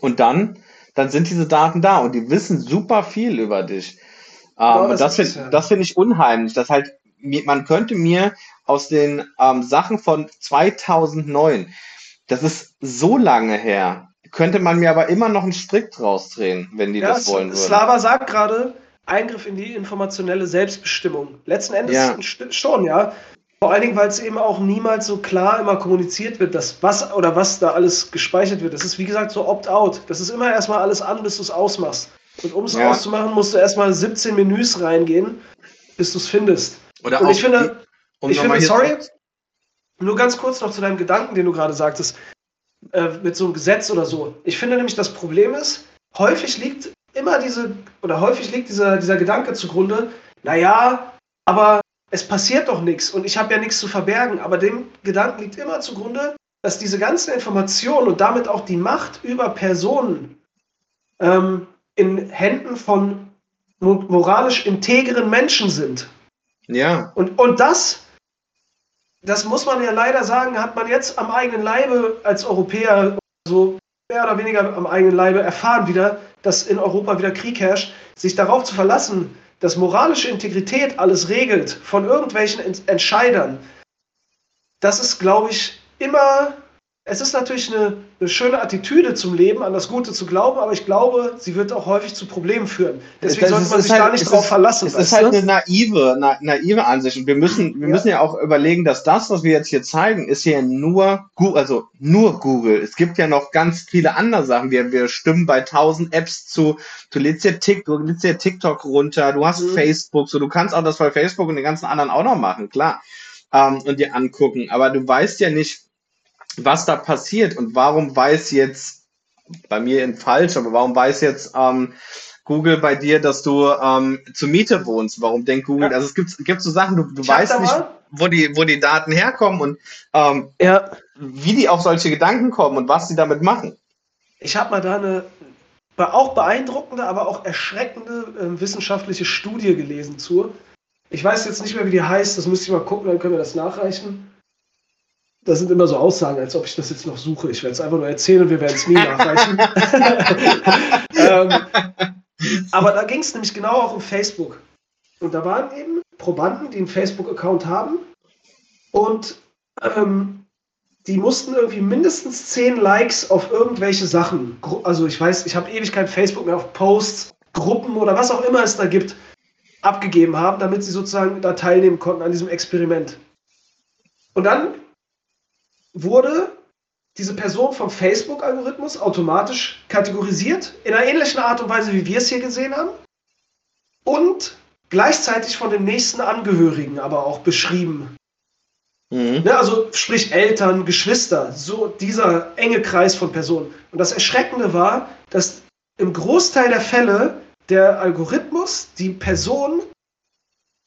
und dann, dann sind diese Daten da und die wissen super viel über dich. Ähm, und das finde ja. das finde ich unheimlich, dass halt man könnte mir aus den ähm, Sachen von 2009, das ist so lange her, könnte man mir aber immer noch einen Strick draus drehen, wenn die Ja, das wollen würden. Slava sagt gerade, Eingriff in die informationelle Selbstbestimmung. Letzten Endes Ja. schon, ja. Vor allen Dingen, weil es eben auch niemals so klar immer kommuniziert wird, dass was oder was da alles gespeichert wird. Das ist wie gesagt so Opt-out. Das ist immer erstmal alles an, bis du es ausmachst. Und um es Ja. auszumachen, musst du erstmal 17 Menüs reingehen, bis du es findest. Oder Und ich finde, um ich finde, sorry, nur ganz kurz noch zu deinem Gedanken, den du gerade sagtest, äh, mit so einem Gesetz oder so. Ich finde nämlich, das Problem ist, häufig liegt immer diese, oder häufig liegt dieser, dieser Gedanke zugrunde, naja, aber es passiert doch nichts und ich habe ja nichts zu verbergen. Aber dem Gedanken liegt immer zugrunde, dass diese ganzen Informationen und damit auch die Macht über Personen ähm, in Händen von moralisch integren Menschen sind. Ja. Und, und das, das muss man ja leider sagen, hat man jetzt am eigenen Leibe als Europäer so mehr oder weniger am eigenen Leibe erfahren wieder, dass in Europa wieder Krieg herrscht, sich darauf zu verlassen, dass moralische Integrität alles regelt von irgendwelchen Entscheidern, das ist, glaube ich, immer es ist natürlich eine, eine, schöne Attitüde zum Leben, an das Gute zu glauben, aber ich glaube, sie wird auch häufig zu Problemen führen. Deswegen das sollte man sich halt, da nicht drauf ist, verlassen. Es ist halt eine naive, na, naive Ansicht. Und wir müssen, wir ja. müssen ja auch überlegen, dass das, was wir jetzt hier zeigen, ist hier nur, also nur Google. Es gibt ja noch ganz viele andere Sachen. Wir, wir stimmen bei tausend Apps zu. Du lädst ja TikTok, du lädst ja TikTok runter, du hast mhm. Facebook, so du kannst auch das bei Facebook und den ganzen anderen auch noch machen, klar. Ähm, und dir angucken. Aber du weißt ja nicht, was da passiert und warum weiß jetzt, bei mir in falsch, aber warum weiß jetzt ähm, Google bei dir, dass du ähm, zur Miete wohnst? Warum denkt Google, ja. also es gibt, gibt so Sachen, du, du weißt nicht, wo die, wo die Daten herkommen und ähm, ja. wie die auf solche Gedanken kommen und was sie damit machen. Ich habe mal da eine auch beeindruckende, aber auch erschreckende äh, wissenschaftliche Studie gelesen zu. Ich weiß jetzt nicht mehr, wie die heißt, das müsste ich mal gucken, dann können wir das nachreichen. Das sind immer so Aussagen, als ob ich das jetzt noch suche. Ich werde es einfach nur erzählen und wir werden es nie nachreichen. ähm, aber da ging es nämlich genau auch um Facebook. Und da waren eben Probanden, die einen Facebook-Account haben und ähm, die mussten irgendwie mindestens 10 Likes auf irgendwelche Sachen. Also ich weiß, ich habe ewig kein Facebook mehr auf Posts, Gruppen oder was auch immer es da gibt, abgegeben haben, damit sie sozusagen da teilnehmen konnten an diesem Experiment. Und dann wurde diese Person vom Facebook-Algorithmus automatisch kategorisiert, in einer ähnlichen Art und Weise, wie wir es hier gesehen haben, und gleichzeitig von den nächsten Angehörigen aber auch beschrieben. Mhm. Ne, also sprich Eltern, Geschwister, so dieser enge Kreis von Personen. Und das Erschreckende war, dass im Großteil der Fälle der Algorithmus die Person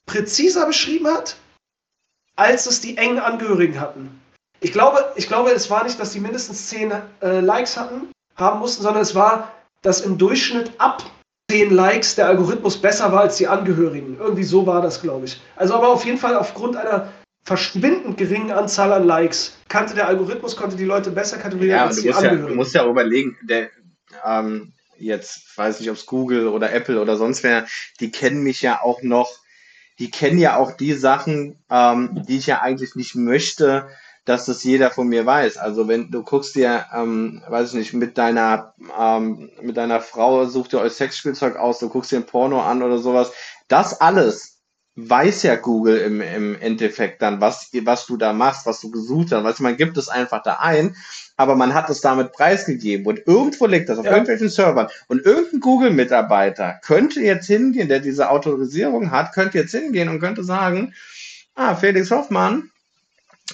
präziser beschrieben hat, als es die engen Angehörigen hatten. Ich glaube, ich glaube, es war nicht, dass die mindestens 10 äh, Likes hatten, haben mussten, sondern es war, dass im Durchschnitt ab 10 Likes der Algorithmus besser war als die Angehörigen. Irgendwie so war das, glaube ich. Also aber auf jeden Fall aufgrund einer verschwindend geringen Anzahl an Likes kannte der Algorithmus, konnte die Leute besser kategorisieren ja, als die Angehörigen. Ja, du musst ja überlegen, der, ähm, jetzt weiß nicht, ob es Google oder Apple oder sonst wer, die kennen mich ja auch noch, die kennen ja auch die Sachen, ähm, die ich ja eigentlich nicht möchte, dass das jeder von mir weiß. Also wenn du guckst dir, ähm, weiß ich nicht, mit deiner, ähm, mit deiner Frau sucht ihr euch Sexspielzeug aus, du guckst dir ein Porno an oder sowas, das alles weiß ja Google im, im Endeffekt dann, was, was du da machst, was du gesucht hast. Weißt man gibt es einfach da ein, aber man hat es damit preisgegeben und irgendwo liegt das auf ja. irgendwelchen Servern und irgendein Google-Mitarbeiter könnte jetzt hingehen, der diese Autorisierung hat, könnte jetzt hingehen und könnte sagen, ah, Felix Hoffmann,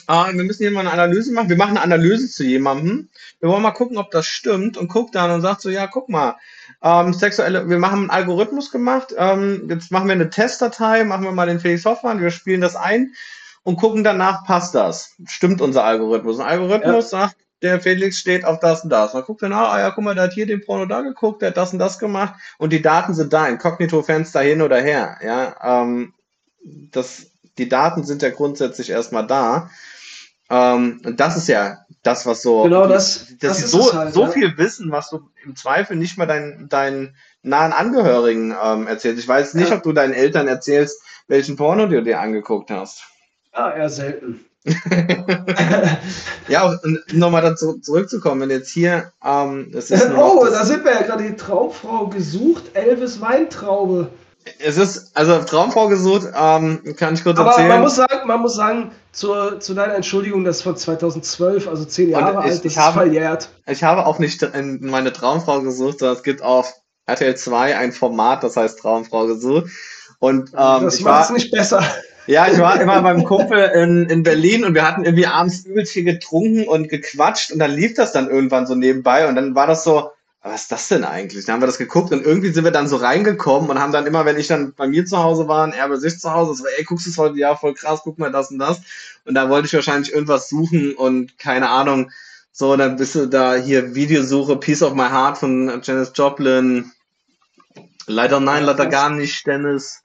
ah, wir müssen hier mal eine Analyse machen. Wir machen eine Analyse zu jemandem. Wir wollen mal gucken, ob das stimmt und guckt dann und sagt so, ja, guck mal, ähm, sexuelle, wir haben einen Algorithmus gemacht, ähm, jetzt machen wir eine Testdatei, machen wir mal den Felix Hoffmann, wir spielen das ein und gucken danach, passt das? Stimmt unser Algorithmus? Ein Algorithmus ja. sagt, der Felix steht auf das und das. Man guckt dann, ah ja, guck mal, der hat hier den Porno da geguckt, der hat das und das gemacht und die Daten sind da, Inkognito-Fenster hin oder her. Ja, ähm, das, die Daten sind ja grundsätzlich erstmal da. Ähm, und das ist ja das, was so, genau das, dass das sie so, halt, so ja. viel wissen, was du im Zweifel nicht mal deinen, deinen nahen Angehörigen ähm, erzählst. Ich weiß nicht, ja. ob du deinen Eltern erzählst, welchen Porno du dir angeguckt hast. Ah, eher selten. ja, und nochmal dazu zurückzukommen, wenn jetzt hier. Ähm, das ist oh, da sind wir ja gerade die Traumfrau gesucht, Elvis Weintraube. Es ist, also Traumfrau gesucht, ähm, kann ich kurz Aber erzählen. man muss sagen, man muss sagen, zur, zu deiner Entschuldigung, das ist von 2012, also zehn Jahre ich, alt, das ich ist habe, verjährt. Ich habe auch nicht meine Traumfrau gesucht, sondern es gibt auf RTL 2 ein Format, das heißt Traumfrau gesucht. Und, ähm, das macht es nicht besser. Ja, ich war immer beim Kumpel in, in Berlin und wir hatten irgendwie abends übelst viel getrunken und gequatscht und dann lief das dann irgendwann so nebenbei und dann war das so, was ist das denn eigentlich? Dann haben wir das geguckt und irgendwie sind wir dann so reingekommen und haben dann immer, wenn ich dann bei mir zu Hause war und er bei sich zu Hause, so, ey, guckst du es heute? Ja, voll krass, guck mal das und das. Und da wollte ich wahrscheinlich irgendwas suchen und keine Ahnung. So, dann bist du da hier Videosuche, Piece of My Heart von Janis Joplin, Leider nein, leider gar nicht, Dennis.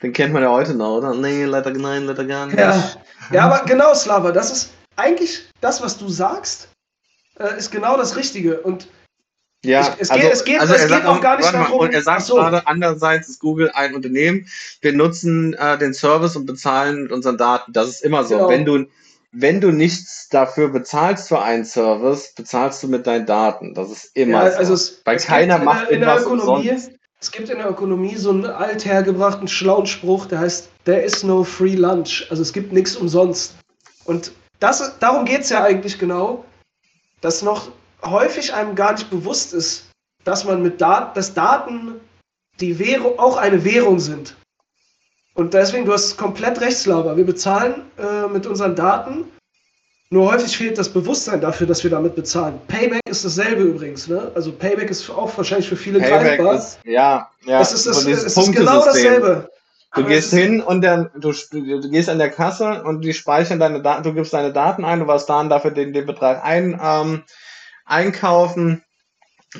Den kennt man ja heute noch, oder? Nee, leider nein, leider gar nicht. Ja, ja aber genau, Slava, das ist eigentlich das, was du sagst, äh, ist genau das Richtige. Und ja, ich, es, also, geht, es geht, also es geht auch gar nicht darum. Und er sagt so. gerade, andererseits ist Google ein Unternehmen. Wir nutzen äh, den Service und bezahlen mit unseren Daten. Das ist immer so. Genau. Wenn du wenn du nichts dafür bezahlst für einen Service, bezahlst du mit deinen Daten. Das ist immer ja, also so. Es, Weil keiner macht in der, in Ökonomie, umsonst. Es gibt in der Ökonomie so einen althergebrachten schlauen Spruch, der heißt, there is no free lunch. Also es gibt nichts umsonst. Und das, darum geht es ja eigentlich genau, dass noch häufig einem gar nicht bewusst ist, dass man mit Daten, dass Daten die Währung, auch eine Währung sind. Und deswegen, du hast komplett recht, Slava. Wir bezahlen äh, mit unseren Daten. Nur häufig fehlt das Bewusstsein dafür, dass wir damit bezahlen. Payback ist dasselbe übrigens. Ne? Also Payback ist auch wahrscheinlich für viele Payback greifbar. Ist, ja, ja. Es ist, das, so es ist genau dasselbe. Du Aber gehst hin und dann, du, du, gehst an der Kasse und die speichern deine Daten, du gibst deine Daten ein, du warst da und dafür den, den Betrag ein, ähm, einkaufen.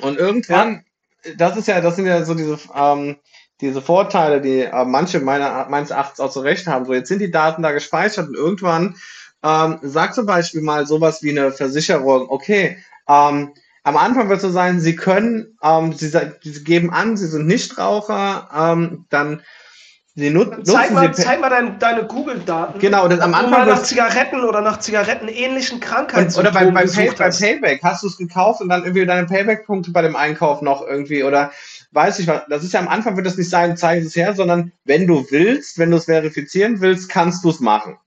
Und irgendwann, ja. das ist ja, das sind ja so diese ähm, diese Vorteile, die äh, manche meiner, meines Erachtens auch zu Recht haben. So, jetzt sind die Daten da gespeichert und irgendwann ähm, sagt zum Beispiel mal sowas wie eine Versicherung, okay, ähm, am Anfang wird es so sein, Sie können, ähm, Sie, Sie, geben an, Sie sind Nichtraucher, ähm, dann Sie nut zeig mal, Sie zeig mal dein, deine Google-Daten. Genau, das am Anfang. Mal nach Zigaretten oder nach zigarettenähnlichen Krankheiten. Oder beim, beim, Pay, beim Payback hast du es gekauft und dann irgendwie deine Payback-Punkte bei dem Einkauf noch irgendwie oder weiß ich was, das ist ja am Anfang wird das nicht sagen, zeige es her, sondern wenn du willst, wenn du es verifizieren willst, kannst du es machen.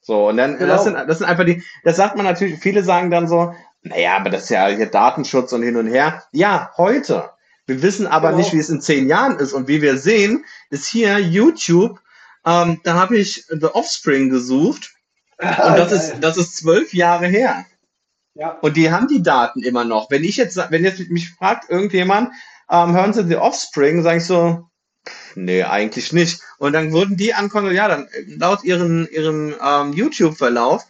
So, und dann, genau. das, sind, das sind einfach die, das sagt man natürlich, viele sagen dann so, naja, aber das ist ja hier Datenschutz und hin und her. Ja, heute. Wir wissen aber genau. nicht, wie es in zehn Jahren ist. Und wie wir sehen, ist hier YouTube, ähm, da habe ich The Offspring gesucht. und das ist, das ist zwölf Jahre her. Ja. Und die haben die Daten immer noch. Wenn ich jetzt, wenn jetzt mich fragt irgendjemand, ähm, hören Sie The Offspring, sage ich so, nee, eigentlich nicht. Und dann wurden die ankommen, ja, dann laut ihren, ihrem ähm, YouTube-Verlauf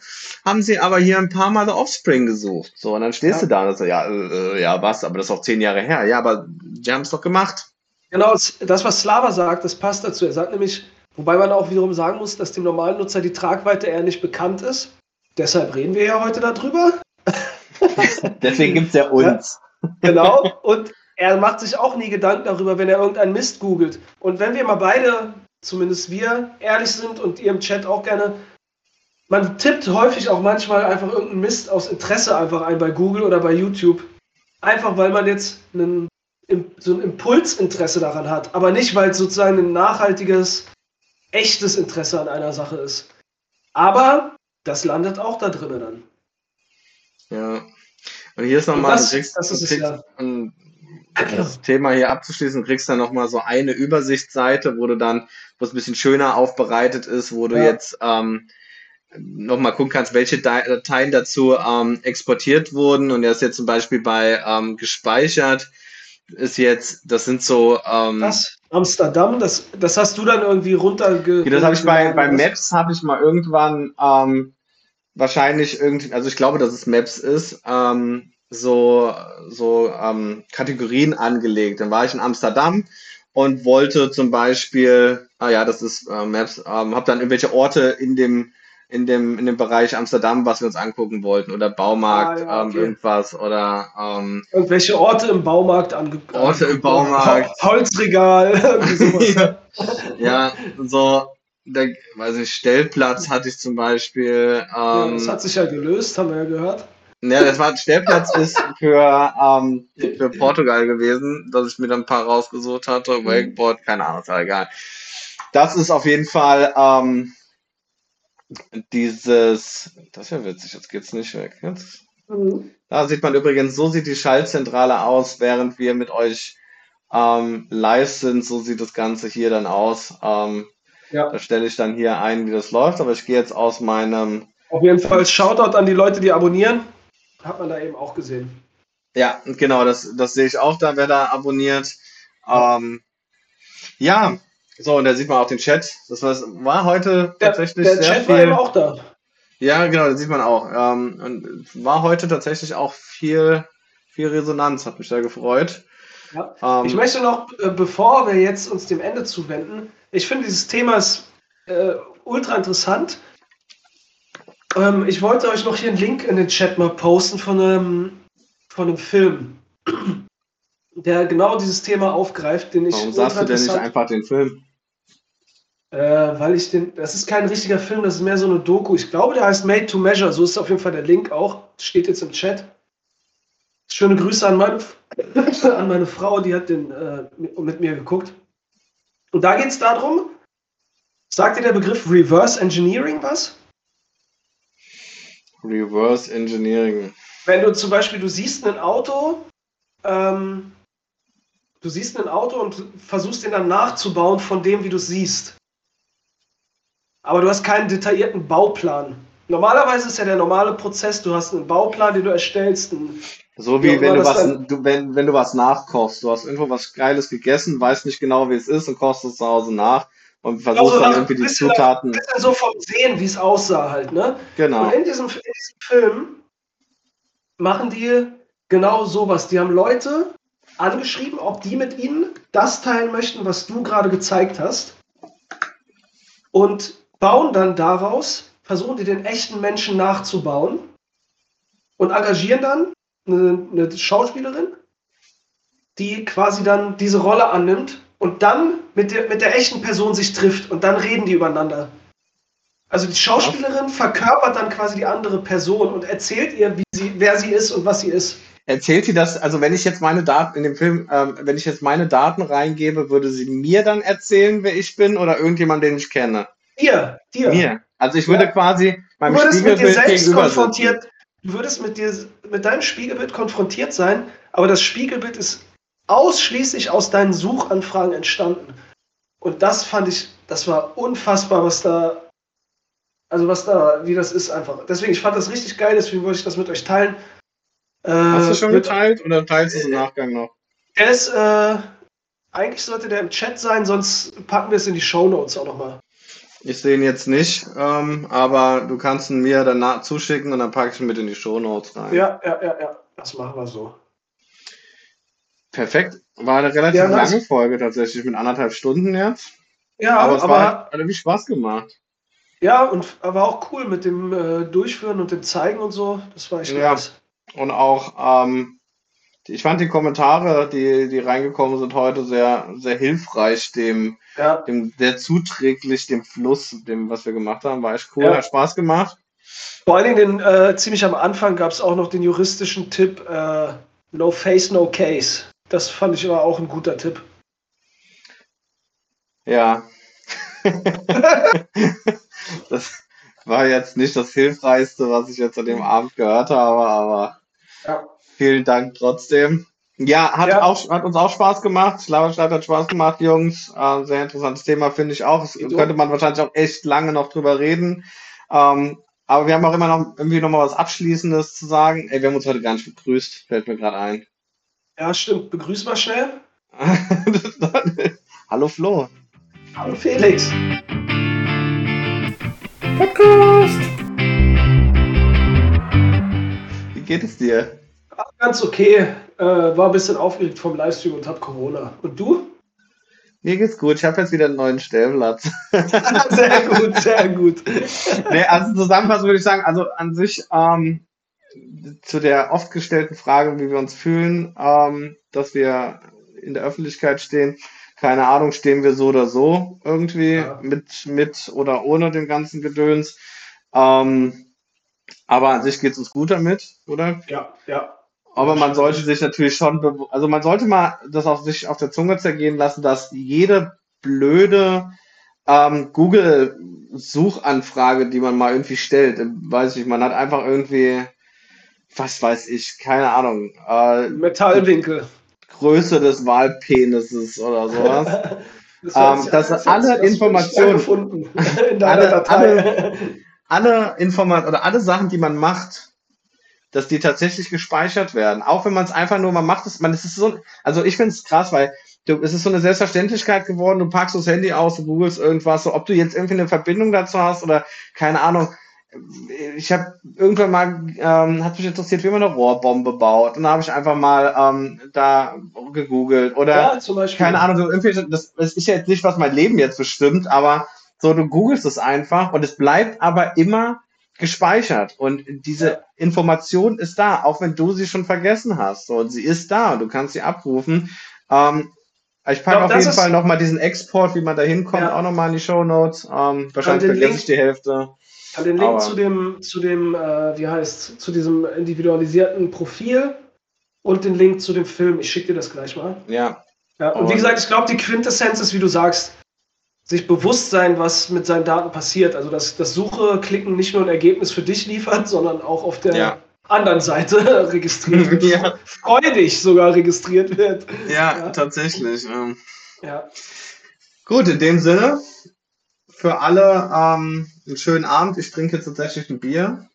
haben sie aber hier ein paar Mal The Offspring gesucht. So, und dann stehst ja. du da und so, ja, äh, ja, was, aber das ist auch zehn Jahre her. Ja, aber die haben es doch gemacht. Genau, das, was Slava sagt, das passt dazu. Er sagt nämlich, wobei man auch wiederum sagen muss, dass dem normalen Nutzer die Tragweite eher nicht bekannt ist. Deshalb reden wir ja heute darüber. Deswegen gibt es ja uns. Ja, genau. Und er macht sich auch nie Gedanken darüber, wenn er irgendeinen Mist googelt. Und wenn wir mal beide, zumindest wir, ehrlich sind und ihr im Chat auch gerne, man tippt häufig auch manchmal einfach irgendeinen Mist aus Interesse einfach ein bei Google oder bei YouTube. Einfach weil man jetzt einen, so ein Impulsinteresse daran hat. Aber nicht, weil es sozusagen ein nachhaltiges, echtes Interesse an einer Sache ist. Aber das landet auch da drinnen dann. Ja. Und hier ist nochmal, das, du das ist es, ja. ein das Thema hier abzuschließen, kriegst du dann nochmal so eine Übersichtsseite, wo du dann, wo es ein bisschen schöner aufbereitet ist, wo du ja. jetzt ähm, nochmal gucken kannst, welche Dateien dazu ähm, exportiert wurden. Und er ist jetzt zum Beispiel bei ähm, gespeichert, ist jetzt, das sind so. Ähm, Was? Amsterdam, das, das hast du dann irgendwie runterge. Das habe ich bei, bei Maps, habe ich mal irgendwann ähm, wahrscheinlich irgendwie, also ich glaube, dass es Maps ist, ähm, so, so ähm, Kategorien angelegt. Dann war ich in Amsterdam und wollte zum Beispiel, ah ja, das ist äh, Maps, ähm, habe dann irgendwelche Orte in dem in dem in dem Bereich Amsterdam, was wir uns angucken wollten oder Baumarkt, ah, ja, ähm, okay. ähm, irgendwas oder ähm, irgendwelche Orte im Baumarkt ange Orte im Baumarkt, Holzregal, ja, ja, so der, weiß ich, Stellplatz hatte ich zum Beispiel. Ähm, ja, das hat sich ja gelöst, haben wir ja gehört. Ja, das war Stellplatz ist für, ähm, für Portugal gewesen, dass ich mir dann ein paar rausgesucht hatte. Mhm. Wakeboard, keine Ahnung, ist egal. Das ist auf jeden Fall ähm, dieses, das ist ja witzig, jetzt geht's nicht weg. Jetzt. Mhm. Da sieht man übrigens, so sieht die Schaltzentrale aus, während wir mit euch ähm, live sind. So sieht das Ganze hier dann aus. Ähm, ja. Da stelle ich dann hier ein, wie das läuft, aber ich gehe jetzt aus meinem. Auf jeden Fall Shoutout an die Leute, die abonnieren. Hat man da eben auch gesehen. Ja, genau, das, das sehe ich auch da, wer da abonniert. Ähm, ja, so, und da sieht man auch den Chat. Das war, war heute der, tatsächlich der sehr Chat viel. war eben auch da. Ja, genau, das sieht man auch. Ähm, und war heute tatsächlich auch viel, viel Resonanz, hat mich da gefreut. Ja. Ähm, ich möchte noch, äh, bevor wir jetzt uns dem Ende zuwenden, ich finde dieses Thema ist äh, ultra interessant. Ähm, ich wollte euch noch hier einen Link in den Chat mal posten von einem, von einem Film, der genau dieses Thema aufgreift, den ich. Warum sagst du denn nicht einfach den Film? Äh, weil ich den, das ist kein richtiger Film, das ist mehr so eine Doku. Ich glaube, der heißt Made to Measure, so ist auf jeden Fall der Link auch. Steht jetzt im Chat. Schöne Grüße an meine, an meine Frau, die hat den äh, mit mir geguckt. Und da geht es darum, sagt dir der Begriff Reverse Engineering was? Reverse Engineering. Wenn du zum Beispiel, du siehst ein Auto, ähm, du siehst ein Auto und versuchst den dann nachzubauen von dem, wie du es siehst. Aber du hast keinen detaillierten Bauplan. Normalerweise ist ja der normale Prozess, du hast einen Bauplan, den du erstellst. so wie, wie wenn du was, du, wenn, wenn du was nachkochst. Du hast irgendwo was Geiles gegessen, weißt nicht genau, wie es ist und kochst es zu Hause nach und versuchst also, dann irgendwie die Zutaten. Ein bisschen so vom Sehen, wie es aussah halt, ne? Genau. Und in diesem, in diesem Film machen die genau sowas. Die haben Leute angeschrieben, ob die mit ihnen das teilen möchten, was du gerade gezeigt hast. Und bauen dann daraus, versuchen die den echten Menschen nachzubauen und engagieren dann eine, eine Schauspielerin, die quasi dann diese Rolle annimmt und dann mit der, mit der echten Person sich trifft und dann reden die übereinander. Also die Schauspielerin verkörpert dann quasi die andere Person und erzählt ihr, wie sie, wer sie ist und was sie ist. Erzählt sie das, also wenn ich jetzt meine Daten in dem Film, ähm, wenn ich jetzt meine Daten reingebe, würde sie mir dann erzählen, wer ich bin oder irgendjemand, den ich kenne? Dir, dir. Mir. Also ich würde ja. quasi meinem du würdest Spiegelbild mit dir selbst konfrontiert. Du würdest mit dir mit deinem Spiegelbild konfrontiert sein, aber das Spiegelbild ist ausschließlich aus deinen Suchanfragen entstanden. Und das fand ich, das war unfassbar, was da, also was da, wie das ist einfach. Deswegen, ich fand das richtig geil, deswegen wollte ich das mit euch teilen. Äh, Hast du schon mit, geteilt oder teilst du es im Nachgang noch? Er ist, äh, eigentlich sollte der im Chat sein, sonst packen wir es in die Show Notes auch nochmal. Ich sehe ihn jetzt nicht, ähm, aber du kannst ihn mir danach zuschicken und dann packe ich ihn mit in die Show Notes rein. Ja, ja, ja, ja. Das machen wir so. Perfekt. War eine relativ ja, lange Folge tatsächlich mit anderthalb Stunden jetzt. Ja, aber es aber, war, hat irgendwie Spaß gemacht. Ja, und war auch cool mit dem äh, Durchführen und dem Zeigen und so. Das war echt ja. nice. Und auch, ähm, ich fand die Kommentare, die, die reingekommen sind heute, sehr, sehr hilfreich, dem, ja. dem sehr zuträglich, dem Fluss, dem, was wir gemacht haben. War echt cool, ja. hat Spaß gemacht. Vor allen Dingen den, äh, ziemlich am Anfang gab es auch noch den juristischen Tipp, äh, No Face, No Case. Das fand ich aber auch ein guter Tipp. Ja. das war jetzt nicht das Hilfreichste, was ich jetzt an dem Abend gehört habe, aber ja. vielen Dank trotzdem. Ja, hat, ja. Auch, hat uns auch Spaß gemacht. Schlauerstadt hat Spaß gemacht, Jungs. Äh, sehr interessantes Thema, finde ich auch. Es könnte man wahrscheinlich auch echt lange noch drüber reden. Ähm, aber wir haben auch immer noch irgendwie noch mal was Abschließendes zu sagen. Ey, wir haben uns heute gar nicht begrüßt, fällt mir gerade ein. Ja, stimmt. Begrüß mal schnell. Hallo Flo. Hallo Felix. Podcast. Wie geht es dir? Ganz okay. Äh, war ein bisschen aufgeregt vom Livestream und hab Corona. Und du? Mir geht's gut. Ich habe jetzt wieder einen neuen Stellplatz. sehr gut, sehr gut. nee, also zusammenfassend würde ich sagen, also an sich ähm, zu der oft gestellten Frage, wie wir uns fühlen, ähm, dass wir in der Öffentlichkeit stehen. Keine Ahnung, stehen wir so oder so irgendwie ja. mit, mit oder ohne dem ganzen Gedöns. Ähm, aber an sich geht es uns gut damit, oder? Ja, ja. Aber man sollte sich natürlich schon, also man sollte mal das auf sich auf der Zunge zergehen lassen, dass jede blöde ähm, Google-Suchanfrage, die man mal irgendwie stellt, weiß ich, man hat einfach irgendwie was weiß ich, keine Ahnung. Äh, Metallwinkel. Größe des Wahlpenises oder sowas. das ähm, dass alle Informationen in deiner alle, Datei. Alle, alle Informationen oder alle Sachen, die man macht, dass die tatsächlich gespeichert werden. Auch wenn man es einfach nur, man macht es, man, es ist so, also ich finde es krass, weil du, es ist so eine Selbstverständlichkeit geworden, du packst das Handy aus, du googelst irgendwas, so ob du jetzt irgendwie eine Verbindung dazu hast oder keine Ahnung ich habe irgendwann mal, ähm, hat mich interessiert, wie man eine Rohrbombe baut. Und da habe ich einfach mal ähm, da gegoogelt. Oder, Ja, zum Beispiel. keine Ahnung, so irgendwie, das, das ist ja jetzt nicht, was mein Leben jetzt bestimmt, aber so, du googelst es einfach und es bleibt aber immer gespeichert. Und diese Ja. Information ist da, auch wenn du sie schon vergessen hast. So, und sie ist da und du kannst sie abrufen. Ähm, ich packe auf jeden Fall nochmal diesen Export, wie man da hinkommt, Ja. auch nochmal in die Show Notes. Ähm, wahrscheinlich vergesse ich die Hälfte. Ja, den Link Aber- zu dem, zu dem, äh, wie heißt, zu diesem individualisierten Profil und den Link zu dem Film. Ich schicke dir das gleich mal. Ja, Ja, und Aber- wie gesagt, ich glaube, die Quintessenz ist, wie du sagst, sich bewusst sein, was mit seinen Daten passiert. Also, dass das Suche, Klicken nicht nur ein Ergebnis für dich liefert, sondern auch auf der Ja. anderen Seite registriert wird. Ja. Freudig sogar registriert wird. ja, Ja. tatsächlich. Ähm. Ja, Gut, in dem Sinne, für alle ähm, einen schönen Abend. Ich trinke jetzt tatsächlich ein Bier.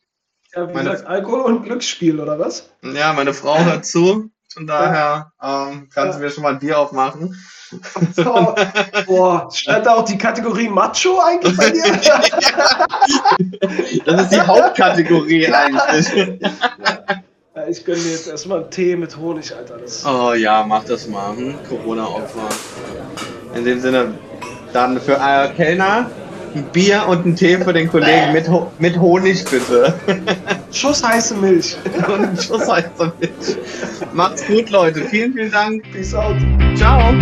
ja wie Meine- gesagt, Alkohol und Glücksspiel, oder was? Ja, meine Frau hört zu. Von daher ähm, kann sie Ja. mir schon mal ein Bier aufmachen. Oh, boah, stand da auch die Kategorie Macho eigentlich bei dir? Das ist die Hauptkategorie eigentlich. ja, ich gönne mir jetzt erstmal einen Tee mit Honig, Alter. Das Oh ja, mach das mal. Hm? Corona-Opfer. In dem Sinne, dann für äh, Kellner ein Bier und ein Tee für den Kollegen mit, Ho mit Honig bitte. Schuss heiße Milch. und einen Schuss heißer Milch. Macht's gut, Leute. Vielen, vielen Dank. Peace out. Ciao.